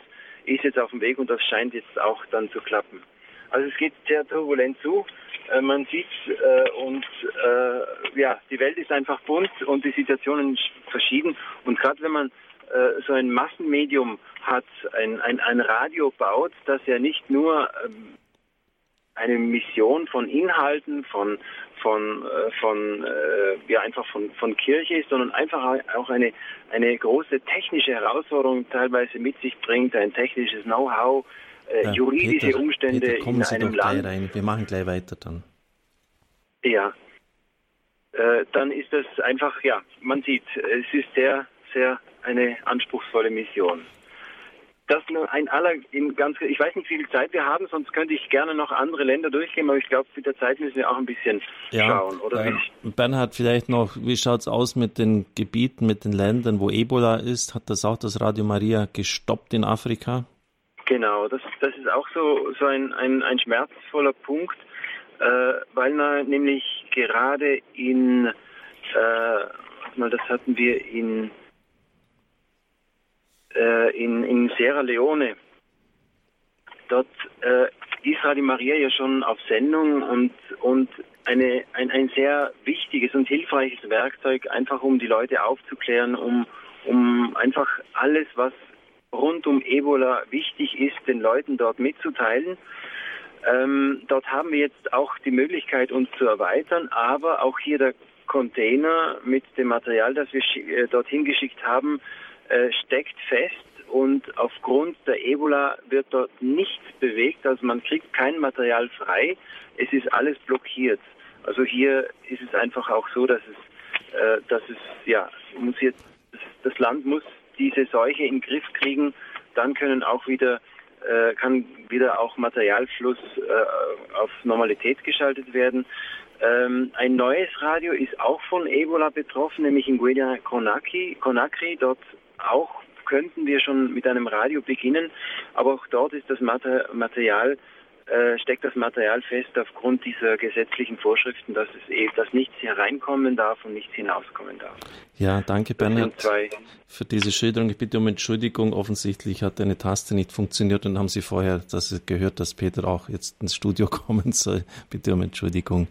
ist jetzt auf dem Weg und das scheint jetzt auch dann zu klappen. Also es geht sehr turbulent zu. Äh, man sieht äh, und äh, ja, die Welt ist einfach bunt und die Situationen verschieden. Und gerade wenn man äh, so ein Massenmedium hat, ein, ein, ein Radio baut, das ja nicht nur ähm, eine Mission von Inhalten, von, von, äh, von äh, ja einfach von, von Kirche ist, sondern einfach auch eine, eine große technische Herausforderung teilweise mit sich bringt, ein technisches Know-how, äh, ja, juridische Peter, Umstände Peter, kommen in Sie einem doch Land. Rein. Wir machen gleich weiter dann. Ja, äh, dann ist das einfach, ja, man sieht, es ist sehr, sehr eine anspruchsvolle Mission das nur ein aller in ganz ich weiß nicht, wie viel Zeit wir haben, sonst könnte ich gerne noch andere Länder durchgehen, aber ich glaube, mit der Zeit müssen wir auch ein bisschen ja, schauen, oder? Äh, Bernhard, vielleicht noch, wie schaut es aus mit den Gebieten, mit den Ländern, wo Ebola ist? Hat das auch das Radio Maria gestoppt in Afrika? Genau, das, das ist auch so, so ein, ein, ein schmerzvoller Punkt, äh, weil na, nämlich gerade in, äh, mal, das hatten wir in äh, in, in Sierra Leone. Dort äh, ist Radio Maria ja schon auf Sendung und, und eine, ein, ein sehr wichtiges und hilfreiches Werkzeug, einfach um die Leute aufzuklären, um, um einfach alles, was rund um Ebola wichtig ist, den Leuten dort mitzuteilen. Ähm, dort haben wir jetzt auch die Möglichkeit, uns zu erweitern, aber auch hier der Container mit dem Material, das wir äh, dorthin geschickt haben, äh, steckt fest und aufgrund der Ebola wird dort nichts bewegt, also man kriegt kein Material frei, es ist alles blockiert. Also hier ist es einfach auch so, dass es, äh, dass es ja, muss jetzt, das Land muss diese Seuche in den Griff kriegen, dann können auch wieder äh, kann wieder auch Materialfluss äh, auf Normalität geschaltet werden. Ähm, ein neues Radio ist auch von Ebola betroffen, nämlich in Guinea Conakry. Conakry. Dort auch könnten wir schon mit einem Radio beginnen, aber auch dort ist das Material äh, steckt das Material fest aufgrund dieser gesetzlichen Vorschriften, dass es eh, dass nichts hereinkommen darf und nichts hinauskommen darf. Ja, danke Bernhard für diese Schilderung. Ich bitte um Entschuldigung. Offensichtlich hat eine Taste nicht funktioniert und haben Sie vorher das gehört, dass Peter auch jetzt ins Studio kommen soll. Bitte um Entschuldigung.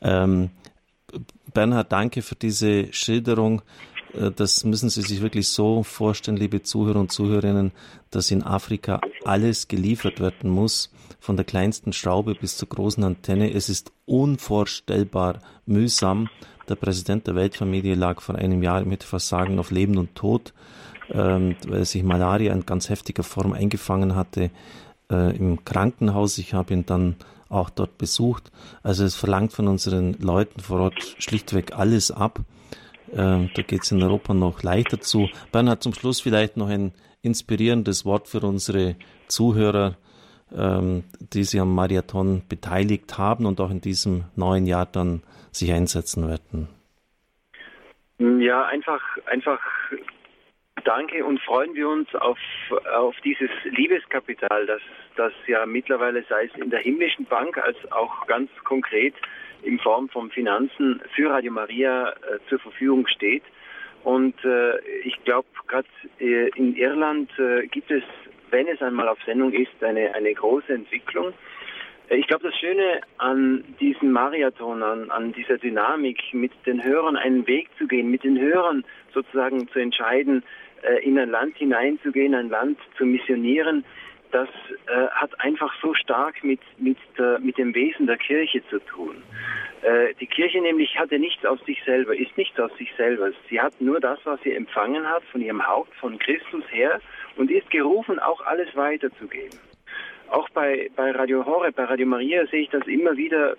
Ähm, Bernhard, danke für diese Schilderung. Äh, das müssen Sie sich wirklich so vorstellen, liebe Zuhörer und Zuhörerinnen, dass in Afrika alles geliefert werden muss, von der kleinsten Schraube bis zur großen Antenne. Es ist unvorstellbar mühsam. Der Präsident der Weltfamilie lag vor einem Jahr mit Versagen auf Leben und Tod, ähm, weil sich Malaria in ganz heftiger Form eingefangen hatte äh, im Krankenhaus. Ich habe ihn dann auch dort besucht. Also es verlangt von unseren Leuten vor Ort schlichtweg alles ab. Ähm, da geht es in Europa noch leichter zu. Bernhard, zum Schluss vielleicht noch ein inspirierendes Wort für unsere Zuhörer, ähm, die sich am Marathon beteiligt haben und auch in diesem neuen Jahr dann sich einsetzen werden. Ja, einfach, einfach Danke und freuen wir uns auf, auf dieses Liebeskapital, das, das ja mittlerweile, sei es in der himmlischen Bank als auch ganz konkret in Form von Finanzen für Radio Maria äh, zur Verfügung steht. Und äh, ich glaube, gerade äh, in Irland äh, gibt es, wenn es einmal auf Sendung ist, eine, eine große Entwicklung. Äh, ich glaube, das Schöne an diesem Marathon, an, an dieser Dynamik, mit den Hörern einen Weg zu gehen, mit den Hörern sozusagen zu entscheiden, in ein Land hineinzugehen, ein Land zu missionieren, das äh, hat einfach so stark mit, mit, der, mit dem Wesen der Kirche zu tun. Äh, die Kirche nämlich hatte nichts aus sich selber, ist nichts aus sich selber. Sie hat nur das, was sie empfangen hat von ihrem Haupt, von Christus her und ist gerufen, auch alles weiterzugeben. Auch bei, bei Radio Horeb, bei Radio Maria sehe ich das immer wieder.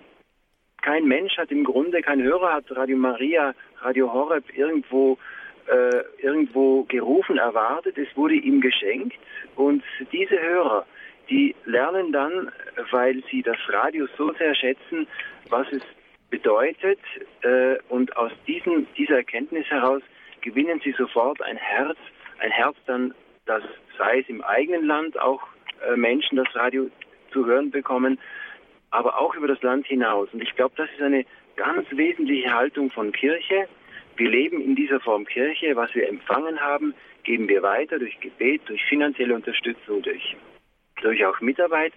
Kein Mensch hat im Grunde, kein Hörer hat Radio Maria, Radio Horeb irgendwo äh, irgendwo gerufen erwartet, es wurde ihm geschenkt und diese Hörer, die lernen dann, weil sie das Radio so sehr schätzen, was es bedeutet äh, und aus diesem, dieser Erkenntnis heraus gewinnen sie sofort ein Herz, ein Herz dann, das sei es im eigenen Land auch äh, Menschen das Radio zu hören bekommen, aber auch über das Land hinaus. Und ich glaube, das ist eine ganz wesentliche Haltung von Kirche, wir leben in dieser Form Kirche. Was wir empfangen haben, geben wir weiter durch Gebet, durch finanzielle Unterstützung, durch, durch auch Mitarbeit.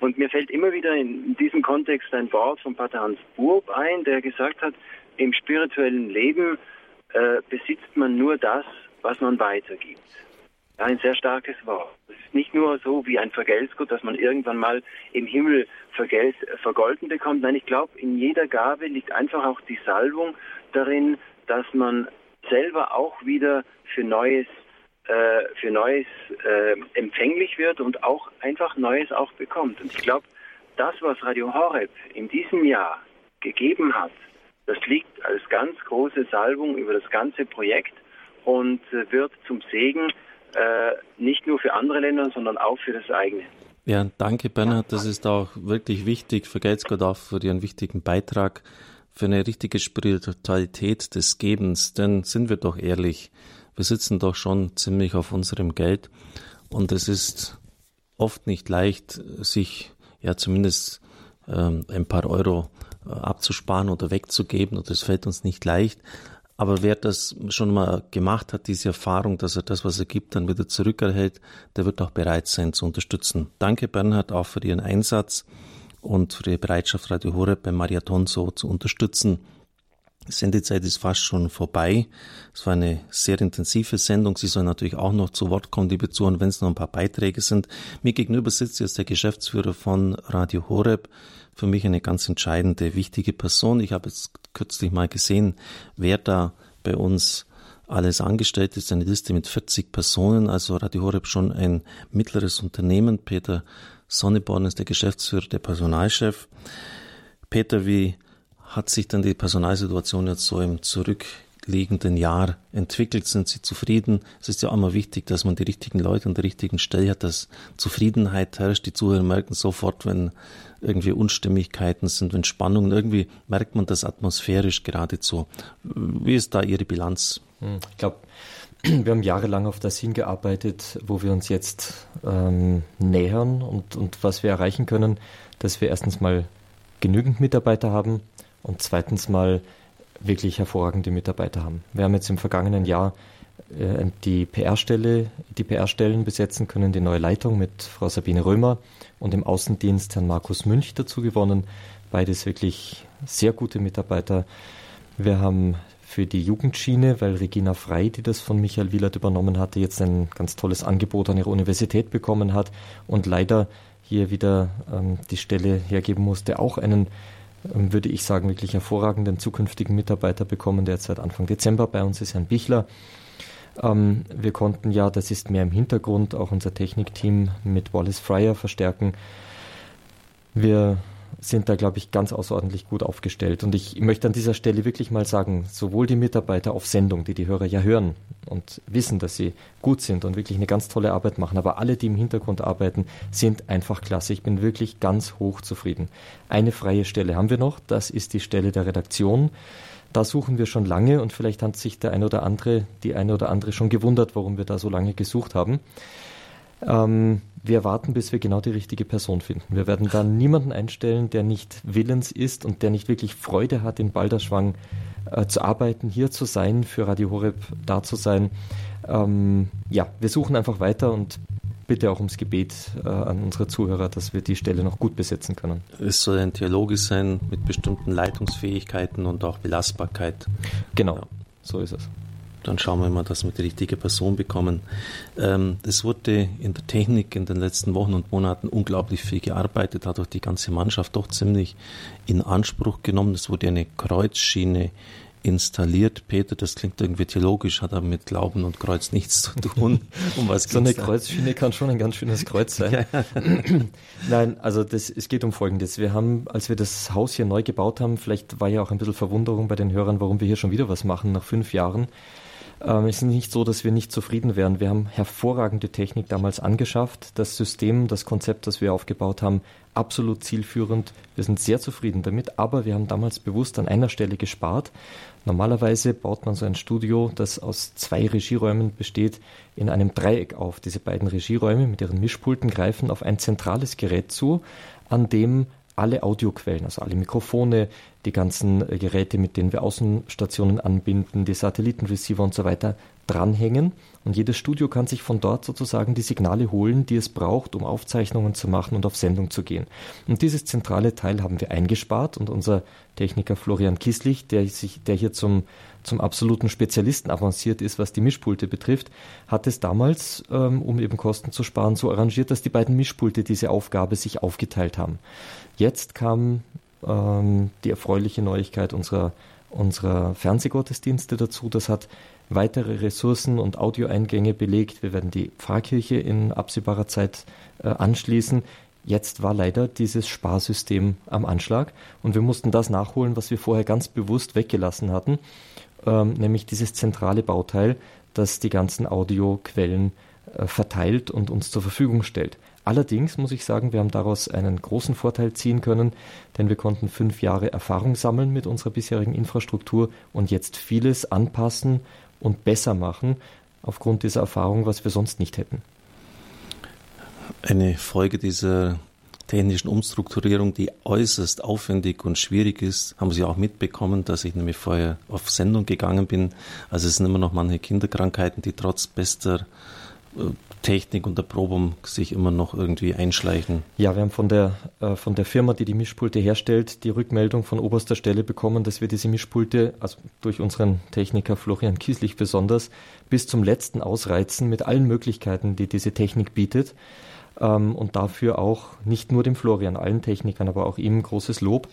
Und mir fällt immer wieder in diesem Kontext ein Wort von Pater Hans Burb ein, der gesagt hat, im spirituellen Leben äh, besitzt man nur das, was man weitergibt. Ein sehr starkes Wort. Es ist nicht nur so wie ein Vergeltgut, dass man irgendwann mal im Himmel vergelt, vergolten bekommt. Nein, ich glaube, in jeder Gabe liegt einfach auch die Salbung darin, dass man selber auch wieder für Neues, äh, für Neues äh, empfänglich wird und auch einfach Neues auch bekommt. Und ich glaube, das, was Radio Horeb in diesem Jahr gegeben hat, das liegt als ganz große Salbung über das ganze Projekt und äh, wird zum Segen äh, nicht nur für andere Länder, sondern auch für das eigene. Ja, danke Bernhard, das ist auch wirklich wichtig. Vergelt's Gott auch für Ihren wichtigen Beitrag für eine richtige Spiritualität des Gebens, denn sind wir doch ehrlich, wir sitzen doch schon ziemlich auf unserem Geld und es ist oft nicht leicht, sich ja zumindest ähm, ein paar Euro äh, abzusparen oder wegzugeben oder es fällt uns nicht leicht. Aber wer das schon mal gemacht hat, diese Erfahrung, dass er das, was er gibt, dann wieder zurückerhält, der wird auch bereit sein zu unterstützen. Danke Bernhard auch für Ihren Einsatz und für die Bereitschaft, Radio Horeb beim Marathon so zu unterstützen. Die Sendezeit ist fast schon vorbei. Es war eine sehr intensive Sendung. Sie sollen natürlich auch noch zu Wort kommen, liebe Zuhörer, wenn es noch ein paar Beiträge sind. Mir gegenüber sitzt jetzt der Geschäftsführer von Radio Horeb. Für mich eine ganz entscheidende, wichtige Person. Ich habe jetzt kürzlich mal gesehen, wer da bei uns alles angestellt ist. Eine Liste mit 40 Personen. Also Radio Horeb schon ein mittleres Unternehmen. Peter Sonneborn ist der Geschäftsführer, der Personalchef. Peter, wie hat sich dann die Personalsituation jetzt so im zurückliegenden Jahr entwickelt? Sind Sie zufrieden? Es ist ja auch immer wichtig, dass man die richtigen Leute an der richtigen Stelle hat, dass Zufriedenheit herrscht. Die Zuhörer merken sofort, wenn irgendwie Unstimmigkeiten sind, wenn Spannungen, irgendwie merkt man das atmosphärisch geradezu. Wie ist da Ihre Bilanz? Hm, ich glaube, wir haben jahrelang auf das hingearbeitet, wo wir uns jetzt ähm, nähern und, und was wir erreichen können, dass wir erstens mal genügend Mitarbeiter haben und zweitens mal wirklich hervorragende Mitarbeiter haben. Wir haben jetzt im vergangenen Jahr äh, die PR-Stelle, die PR-Stellen besetzen können, die neue Leitung mit Frau Sabine Römer und im Außendienst Herrn Markus Münch dazu gewonnen. Beides wirklich sehr gute Mitarbeiter. Wir haben für die Jugendschiene, weil Regina Frei, die das von Michael Wielert übernommen hatte, jetzt ein ganz tolles Angebot an ihrer Universität bekommen hat und leider hier wieder ähm, die Stelle hergeben musste, auch einen, ähm, würde ich sagen, wirklich hervorragenden zukünftigen Mitarbeiter bekommen, der jetzt seit Anfang Dezember bei uns ist, Herrn Bichler. Ähm, wir konnten ja, das ist mehr im Hintergrund, auch unser Technikteam mit Wallace Fryer verstärken. Wir sind da, glaube ich, ganz außerordentlich gut aufgestellt. Und ich möchte an dieser Stelle wirklich mal sagen, sowohl die Mitarbeiter auf Sendung, die die Hörer ja hören und wissen, dass sie gut sind und wirklich eine ganz tolle Arbeit machen, aber alle, die im Hintergrund arbeiten, sind einfach klasse. Ich bin wirklich ganz hoch zufrieden. Eine freie Stelle haben wir noch, das ist die Stelle der Redaktion. Da suchen wir schon lange und vielleicht hat sich der eine oder andere, die eine oder andere schon gewundert, warum wir da so lange gesucht haben. Ähm, wir warten, bis wir genau die richtige Person finden. Wir werden dann niemanden einstellen, der nicht willens ist und der nicht wirklich Freude hat, in Balderschwang äh, zu arbeiten, hier zu sein, für Radio Horeb da zu sein. Ähm, ja, wir suchen einfach weiter und bitte auch ums Gebet äh, an unsere Zuhörer, dass wir die Stelle noch gut besetzen können. Es soll ein Theologe sein mit bestimmten Leitungsfähigkeiten und auch Belastbarkeit. Genau, ja. so ist es. Dann schauen wir mal, dass wir die richtige Person bekommen. Ähm, es wurde in der Technik in den letzten Wochen und Monaten unglaublich viel gearbeitet, hat auch die ganze Mannschaft doch ziemlich in Anspruch genommen. Es wurde eine Kreuzschiene installiert. Peter, das klingt irgendwie theologisch, hat aber mit Glauben und Kreuz nichts zu tun. Um was so eine da? Kreuzschiene kann schon ein ganz schönes Kreuz sein. Ja. Nein, also das, es geht um Folgendes. Wir haben, als wir das Haus hier neu gebaut haben, vielleicht war ja auch ein bisschen Verwunderung bei den Hörern, warum wir hier schon wieder was machen nach fünf Jahren. Ähm, es ist nicht so, dass wir nicht zufrieden wären. Wir haben hervorragende Technik damals angeschafft. Das System, das Konzept, das wir aufgebaut haben, absolut zielführend. Wir sind sehr zufrieden damit, aber wir haben damals bewusst an einer Stelle gespart. Normalerweise baut man so ein Studio, das aus zwei Regieräumen besteht, in einem Dreieck auf. Diese beiden Regieräume mit ihren Mischpulten greifen auf ein zentrales Gerät zu, an dem alle Audioquellen, also alle Mikrofone, die ganzen äh, Geräte, mit denen wir Außenstationen anbinden, die Satellitenreceiver und so weiter dranhängen. Und jedes Studio kann sich von dort sozusagen die Signale holen, die es braucht, um Aufzeichnungen zu machen und auf Sendung zu gehen. Und dieses zentrale Teil haben wir eingespart und unser Techniker Florian Kieslich, der, sich, der hier zum, zum absoluten Spezialisten avanciert ist, was die Mischpulte betrifft, hat es damals, ähm, um eben Kosten zu sparen, so arrangiert, dass die beiden Mischpulte diese Aufgabe sich aufgeteilt haben. Jetzt kam ähm, die erfreuliche Neuigkeit unserer, unserer Fernsehgottesdienste dazu. Das hat weitere Ressourcen und Audioeingänge belegt. Wir werden die Pfarrkirche in absehbarer Zeit äh, anschließen. Jetzt war leider dieses Sparsystem am Anschlag und wir mussten das nachholen, was wir vorher ganz bewusst weggelassen hatten, ähm, nämlich dieses zentrale Bauteil, das die ganzen Audioquellen äh, verteilt und uns zur Verfügung stellt. Allerdings muss ich sagen, wir haben daraus einen großen Vorteil ziehen können, denn wir konnten fünf Jahre Erfahrung sammeln mit unserer bisherigen Infrastruktur und jetzt vieles anpassen und besser machen aufgrund dieser Erfahrung, was wir sonst nicht hätten. Eine Folge dieser technischen Umstrukturierung, die äußerst aufwendig und schwierig ist, haben Sie auch mitbekommen, dass ich nämlich vorher auf Sendung gegangen bin. Also es sind immer noch manche Kinderkrankheiten, die trotz bester Technik und Erprobung sich immer noch irgendwie einschleichen. Ja, wir haben von der, äh, von der Firma, die die Mischpulte herstellt, die Rückmeldung von oberster Stelle bekommen, dass wir diese Mischpulte, also durch unseren Techniker Florian Kieslich besonders, bis zum letzten ausreizen mit allen Möglichkeiten, die diese Technik bietet. Ähm, und dafür auch nicht nur dem Florian, allen Technikern, aber auch ihm großes Lob.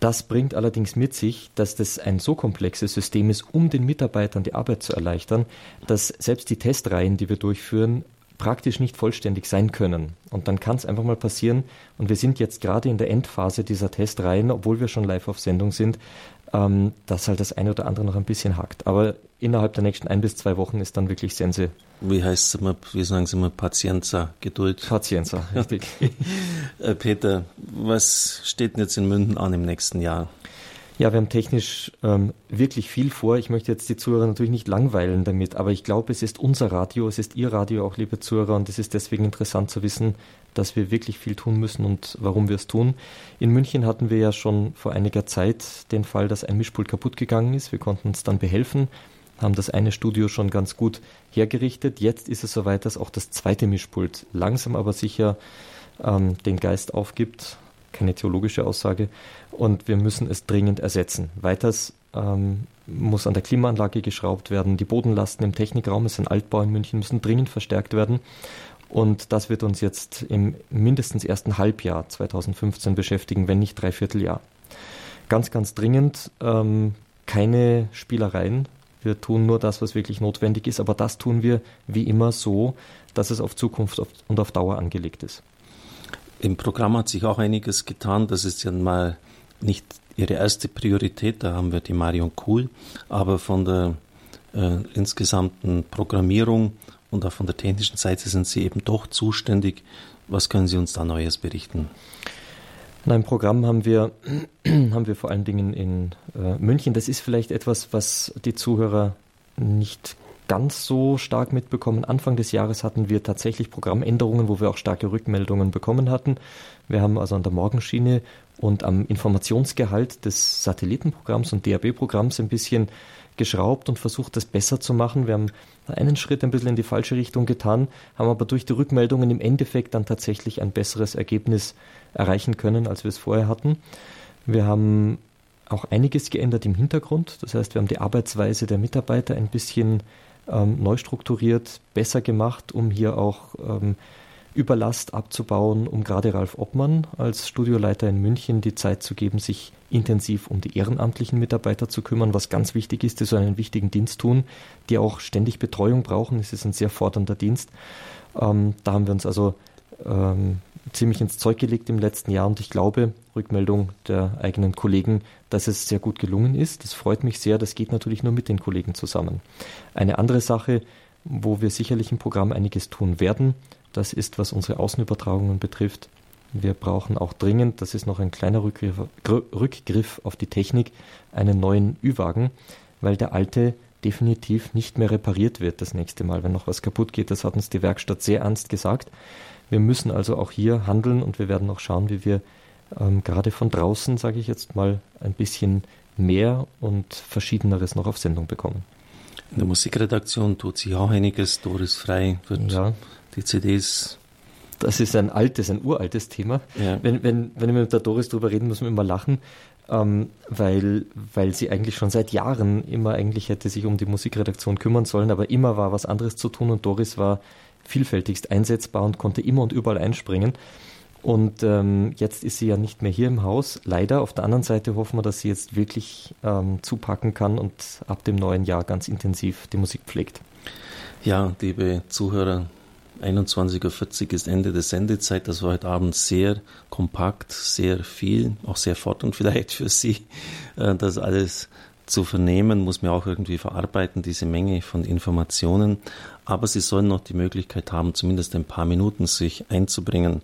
Das bringt allerdings mit sich, dass das ein so komplexes System ist, um den Mitarbeitern die Arbeit zu erleichtern, dass selbst die Testreihen, die wir durchführen, praktisch nicht vollständig sein können. Und dann kann es einfach mal passieren, und wir sind jetzt gerade in der Endphase dieser Testreihen, obwohl wir schon live auf Sendung sind, ähm, dass halt das eine oder andere noch ein bisschen hakt. Aber innerhalb der nächsten ein bis zwei Wochen ist dann wirklich Sense. Wie heißt es immer, wie sagen Sie immer, Patienza, Geduld? Patienza, richtig. Äh, Peter, was steht denn jetzt in München an im nächsten Jahr? Ja, wir haben technisch ähm, wirklich viel vor. Ich möchte jetzt die Zuhörer natürlich nicht langweilen damit, aber ich glaube, es ist unser Radio, es ist Ihr Radio auch, liebe Zuhörer, und es ist deswegen interessant zu wissen, dass wir wirklich viel tun müssen und warum wir es tun. In München hatten wir ja schon vor einiger Zeit den Fall, dass ein Mischpult kaputt gegangen ist. Wir konnten uns dann behelfen, haben das eine Studio schon ganz gut hergerichtet. Jetzt ist es soweit, dass auch das zweite Mischpult langsam aber sicher ähm, den Geist aufgibt keine theologische Aussage. Und wir müssen es dringend ersetzen. Weiters ähm, muss an der Klimaanlage geschraubt werden. Die Bodenlasten im Technikraum, es sind Altbau in München, müssen dringend verstärkt werden. Und das wird uns jetzt im mindestens ersten Halbjahr 2015 beschäftigen, wenn nicht Dreivierteljahr. Ganz, ganz dringend ähm, keine Spielereien. Wir tun nur das, was wirklich notwendig ist, aber das tun wir wie immer so, dass es auf Zukunft und auf Dauer angelegt ist. Im Programm hat sich auch einiges getan. Das ist ja mal nicht ihre erste Priorität. Da haben wir die Marion Kuhl. Aber von der äh, insgesamten Programmierung und auch von der technischen Seite sind Sie eben doch zuständig. Was können Sie uns da Neues berichten? In einem Programm haben wir, haben wir vor allen Dingen in äh, München. Das ist vielleicht etwas, was die Zuhörer nicht ganz so stark mitbekommen. Anfang des Jahres hatten wir tatsächlich Programmänderungen, wo wir auch starke Rückmeldungen bekommen hatten. Wir haben also an der Morgenschiene und am Informationsgehalt des Satellitenprogramms und DAB-Programms ein bisschen geschraubt und versucht, das besser zu machen. Wir haben einen Schritt ein bisschen in die falsche Richtung getan, haben aber durch die Rückmeldungen im Endeffekt dann tatsächlich ein besseres Ergebnis erreichen können, als wir es vorher hatten. Wir haben auch einiges geändert im Hintergrund. Das heißt, wir haben die Arbeitsweise der Mitarbeiter ein bisschen ähm, neu strukturiert, besser gemacht, um hier auch ähm, Überlast abzubauen, um gerade Ralf Obmann als Studioleiter in München die Zeit zu geben, sich intensiv um die ehrenamtlichen Mitarbeiter zu kümmern, was ganz wichtig ist, die so einen wichtigen Dienst tun, die auch ständig Betreuung brauchen. Es ist ein sehr fordernder Dienst. Ähm, da haben wir uns also ähm, ziemlich ins Zeug gelegt im letzten Jahr und ich glaube, Rückmeldung der eigenen Kollegen, dass es sehr gut gelungen ist. Das freut mich sehr. Das geht natürlich nur mit den Kollegen zusammen. Eine andere Sache, wo wir sicherlich im Programm einiges tun werden, das ist, was unsere Außenübertragungen betrifft. Wir brauchen auch dringend, das ist noch ein kleiner Rückgriff, Rückgriff auf die Technik, einen neuen Ü-Wagen, weil der alte definitiv nicht mehr repariert wird das nächste Mal, wenn noch was kaputt geht. Das hat uns die Werkstatt sehr ernst gesagt. Wir müssen also auch hier handeln und wir werden auch schauen, wie wir ähm, gerade von draußen, sage ich jetzt mal, ein bisschen mehr und Verschiedeneres noch auf Sendung bekommen. In der Musikredaktion tut sich auch einiges. Doris Frei wird ja. Die CDs. Das ist ein altes, ein uraltes Thema. Ja. Wenn, wenn, wenn wir mit der Doris drüber reden, müssen wir immer lachen, ähm, weil, weil sie eigentlich schon seit Jahren immer eigentlich hätte sich um die Musikredaktion kümmern sollen, aber immer war was anderes zu tun und Doris war vielfältigst einsetzbar und konnte immer und überall einspringen. Und ähm, jetzt ist sie ja nicht mehr hier im Haus. Leider. Auf der anderen Seite hoffen wir, dass sie jetzt wirklich ähm, zupacken kann und ab dem neuen Jahr ganz intensiv die Musik pflegt. Ja, liebe Zuhörer, 21.40 Uhr ist Ende der Sendezeit. Das war heute Abend sehr kompakt, sehr viel, auch sehr fordernd vielleicht für Sie, äh, das alles zu vernehmen, muss man auch irgendwie verarbeiten, diese Menge von Informationen. Aber Sie sollen noch die Möglichkeit haben, zumindest ein paar Minuten sich einzubringen.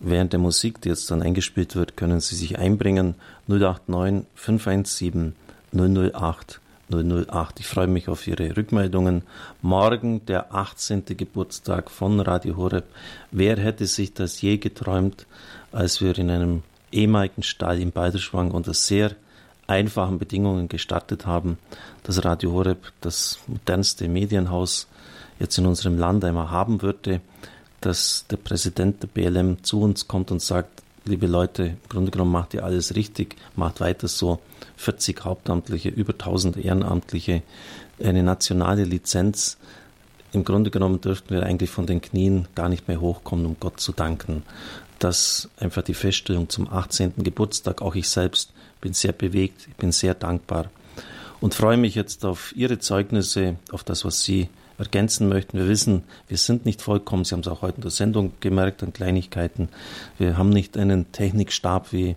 Während der Musik, die jetzt dann eingespielt wird, können Sie sich einbringen. 089 517 008 008. Ich freue mich auf Ihre Rückmeldungen. Morgen der 18. Geburtstag von Radio Horeb. Wer hätte sich das je geträumt, als wir in einem ehemaligen Stall in Balderschwang unter sehr einfachen Bedingungen gestartet haben, das Radio Horeb, das modernste Medienhaus jetzt in unserem Land einmal haben würde, dass der Präsident der BLM zu uns kommt und sagt, liebe Leute, im Grunde genommen macht ihr alles richtig, macht weiter so, 40 Hauptamtliche, über 1000 Ehrenamtliche, eine nationale Lizenz. Im Grunde genommen dürften wir eigentlich von den Knien gar nicht mehr hochkommen, um Gott zu danken. Das einfach die Feststellung zum 18. Geburtstag, auch ich selbst bin sehr bewegt, ich bin sehr dankbar und freue mich jetzt auf Ihre Zeugnisse, auf das, was Sie ergänzen möchten. Wir wissen, wir sind nicht vollkommen. Sie haben es auch heute in der Sendung gemerkt an Kleinigkeiten. Wir haben nicht einen Technikstab wie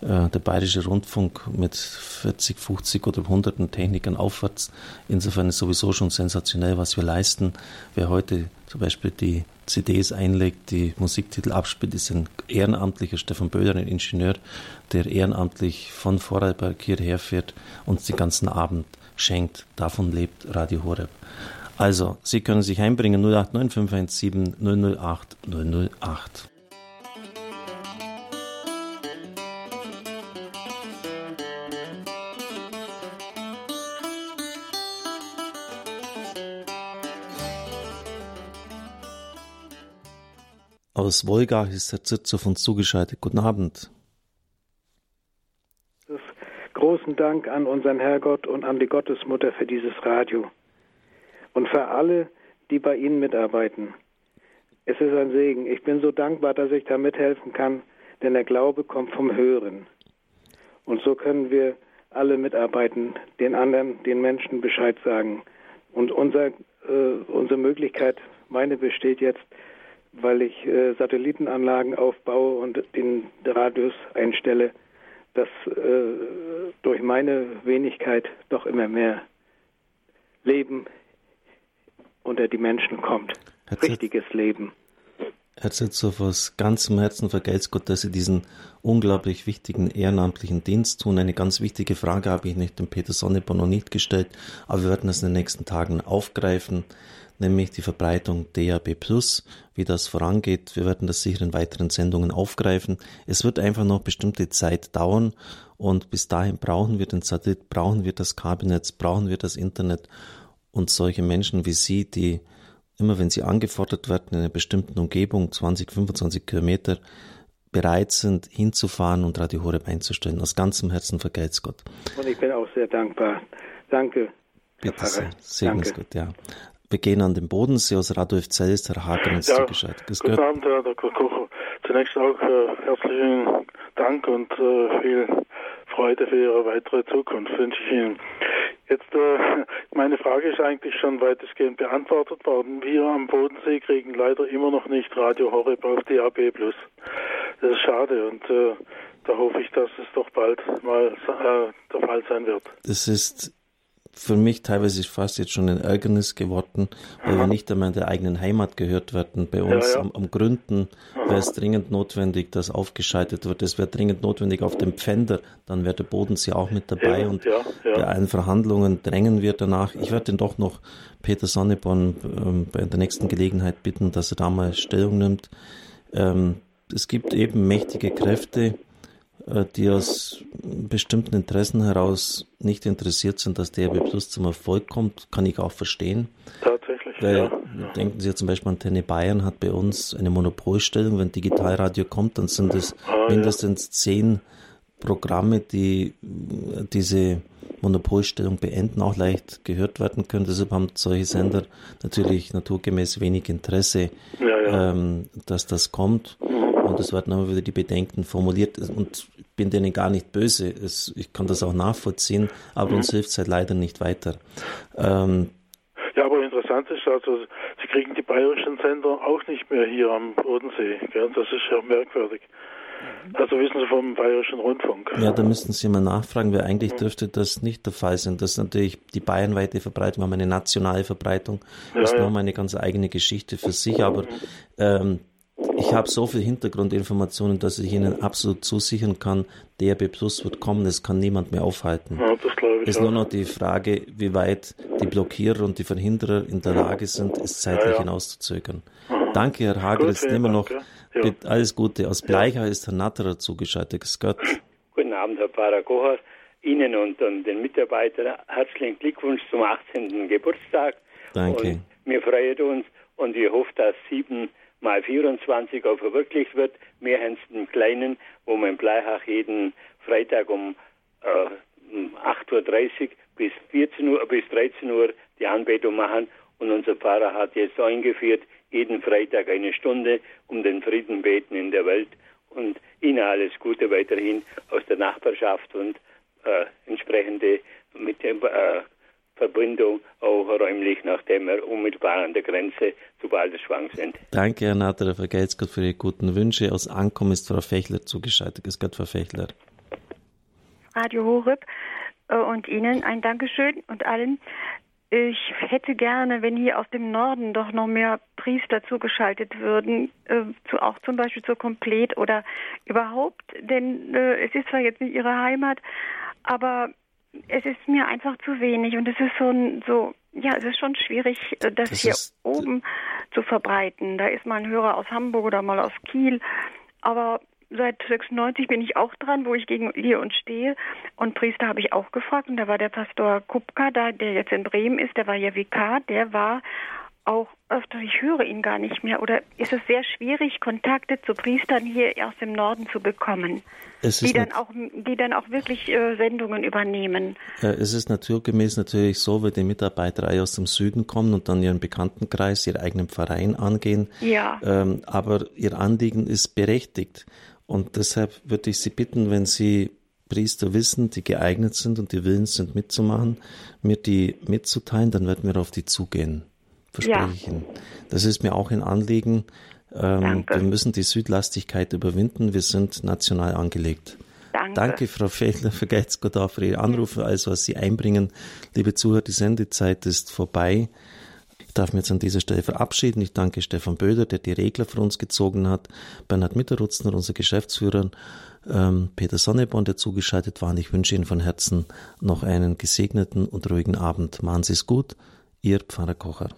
äh, der Bayerische Rundfunk mit 40, 50 oder hunderten Technikern aufwärts. Insofern ist sowieso schon sensationell, was wir leisten. Wer heute zum Beispiel die CDs einlegt, die Musiktitel abspielt, ist ein ehrenamtlicher Stefan Böhler, ein Ingenieur, der ehrenamtlich von Vorarlberg hierher fährt und den ganzen Abend schenkt. Davon lebt Radio Horeb. Also, Sie können sich einbringen 089517 008 008. Aus Wolgach ist Herr Zitzer von zugeschaltet. Guten Abend. Großen Dank an unseren Herrgott und an die Gottesmutter für dieses Radio und für alle, die bei Ihnen mitarbeiten. Es ist ein Segen. Ich bin so dankbar, dass ich da mithelfen kann, denn der Glaube kommt vom Hören. Und so können wir alle mitarbeiten, den anderen, den Menschen Bescheid sagen. Und unser, äh, unsere Möglichkeit, meine besteht jetzt, weil ich äh, Satellitenanlagen aufbaue und den Radius einstelle, dass äh, durch meine Wenigkeit doch immer mehr Leben unter die Menschen kommt. Richtiges Leben. Herr Zitzow, aus ganzem Herzen vergelt's Gott, dass Sie diesen unglaublich wichtigen ehrenamtlichen Dienst tun. Eine ganz wichtige Frage habe ich nicht dem Peter Sonneborn noch nicht gestellt, aber wir werden das in den nächsten Tagen aufgreifen, nämlich die Verbreitung DAB+, wie das vorangeht. Wir werden das sicher in weiteren Sendungen aufgreifen. Es wird einfach noch bestimmte Zeit dauern und bis dahin brauchen wir den Satellit, brauchen wir das Kabelnetz, brauchen wir das Internet und solche Menschen wie Sie, die immer wenn sie angefordert werden in einer bestimmten Umgebung, 20, 25 Kilometer, bereit sind, hinzufahren und Radio Horeb einzustellen. Aus ganzem Herzen vergelt's Gott. Und ich bin auch sehr dankbar. Danke. Bitte sehr. Segnens Gott, ja. Wir gehen an den Bodensee aus Radio Zell ist Herr Hager uns ja, zugeschaltet. Guten Abend, Herr Dr. Kocher. Zunächst auch äh, herzlichen Dank und äh, viel Freude für Ihre weitere Zukunft wünsche ich Ihnen. Jetzt, äh, meine Frage ist eigentlich schon weitestgehend beantwortet worden. Wir am Bodensee kriegen leider immer noch nicht Radio Horeb auf DAB+. Das ist schade und äh, da hoffe ich, dass es doch bald mal äh, der Fall sein wird. Das ist für mich teilweise fast jetzt schon ein Ärgernis geworden, weil wir nicht einmal in der eigenen Heimat gehört werden. Bei uns ja, ja. Am, am, Gründen wäre es dringend notwendig, dass aufgeschaltet wird. Es wäre dringend notwendig auf dem Pfänder, dann wäre der Bodensee auch mit dabei ja, und bei allen Verhandlungen drängen wir danach. Ich werde den doch noch Peter Sonneborn ähm, bei der nächsten Gelegenheit bitten, dass er da mal Stellung nimmt. Ähm, es gibt eben mächtige Kräfte, die aus bestimmten Interessen heraus nicht interessiert sind, dass DRB Plus zum Erfolg kommt, kann ich auch verstehen. Tatsächlich. Weil, ja. denken Sie ja zum Beispiel an Tenne Bayern hat bei uns eine Monopolstellung. Wenn Digitalradio kommt, dann sind es ah, mindestens ja. zehn Programme, die diese Monopolstellung beenden, auch leicht gehört werden können. Deshalb haben solche Sender natürlich naturgemäß wenig Interesse, ja, ähm, dass das kommt. Und es werden immer wieder die Bedenken formuliert. Und bin denen gar nicht böse. Es, ich kann das auch nachvollziehen, aber mhm. uns hilft es halt leider nicht weiter. Ähm, ja, aber interessant ist also, Sie kriegen die bayerischen Sender auch nicht mehr hier am Bodensee. Gell? Das ist ja merkwürdig. Also wissen Sie vom Bayerischen Rundfunk. Ja, da müssten Sie mal nachfragen, weil eigentlich mhm. dürfte das nicht der Fall sein. Das ist natürlich die bayernweite Verbreitung, wir haben eine nationale Verbreitung. Das ja, ist nochmal eine ganz eigene Geschichte für sich, aber mhm. ähm, ich habe so viel Hintergrundinformationen, dass ich Ihnen absolut zusichern kann, DRB Plus wird kommen, es kann niemand mehr aufhalten. Ja, das glaube ich. Es ist nur noch die Frage, wie weit die Blockierer und die Verhinderer in der Lage sind, es zeitlich ja, ja. hinauszuzögern. Mhm. Danke, Herr Hager. Gut, Jetzt nehmen wir noch ja. alles Gute. Aus Bleichau ist Herr Natterer zugeschaltet. Gott. Guten Abend, Herr Pfarrer Kocher. Ihnen und, und den Mitarbeitern herzlichen Glückwunsch zum 18. Geburtstag. Danke. Und wir freuen uns und ich hoffe, dass sieben mal 24 auch verwirklicht wird. Mehr als im Kleinen, wo wir in Bleihach jeden Freitag um äh, 8.30 Uhr bis 14 Uhr, bis 13 Uhr die Anbetung machen. Und unser Pfarrer hat jetzt eingeführt, jeden Freitag eine Stunde um den Frieden beten in der Welt. Und Ihnen alles Gute weiterhin aus der Nachbarschaft und äh, entsprechende mit dem äh, Verbindung auch räumlich, nachdem wir unmittelbar an der Grenze zu Balderschwang sind. Danke, Herr Natter, vergelt's Gott für Ihre guten Wünsche. Aus Ankommen ist Frau Fechler zugeschaltet. Es Gott, Frau Fechler. Radio Horeb äh, und Ihnen ein Dankeschön und allen. Ich hätte gerne, wenn hier aus dem Norden doch noch mehr Priester zugeschaltet würden, äh, zu, auch zum Beispiel zur Komplet oder überhaupt, denn äh, es ist zwar jetzt nicht Ihre Heimat, aber es ist mir einfach zu wenig und es ist so, so ja, es ist schon schwierig, äh, das, das hier oben zu verbreiten. Da ist mal ein Hörer aus Hamburg oder mal aus Kiel, aber seit 96 bin ich auch dran, wo ich gegen hier und stehe. Und Priester habe ich auch gefragt und da war der Pastor Kupka, da, der jetzt in Bremen ist, der war ja Vikar, der war auch öfter, ich höre ihn gar nicht mehr. Oder ist es sehr schwierig, Kontakte zu Priestern hier aus dem Norden zu bekommen, die dann, auch, die dann auch wirklich äh, Sendungen übernehmen? Ja, es ist naturgemäß natürlich so, wenn die Mitarbeiter aus dem Süden kommen und dann ihren Bekanntenkreis, ihren eigenen Verein angehen. Ja. Ähm, aber ihr Anliegen ist berechtigt. Und deshalb würde ich Sie bitten, wenn Sie Priester wissen, die geeignet sind und die willens sind mitzumachen, mir die mitzuteilen, dann werden wir auf die zugehen verspreche ich Ihnen. Das ist mir auch ein Anliegen. Ähm, wir müssen die Südlastigkeit überwinden. Wir sind national angelegt. Danke. Danke, Frau Fechler, vergesst Gott auch für Ihre Anrufe, also was Sie einbringen. Liebe Zuhörer, die Sendezeit ist vorbei. Ich darf mich jetzt an dieser Stelle verabschieden. Ich danke Stefan Böder, der die Regler für uns gezogen hat, Bernhard Mitterrutzner, unser Geschäftsführer, ähm, Peter Sonneborn, der zugeschaltet war. Und ich wünsche Ihnen von Herzen noch einen gesegneten und ruhigen Abend. Machen Sie es gut. Ihr Pfarrer Kocher.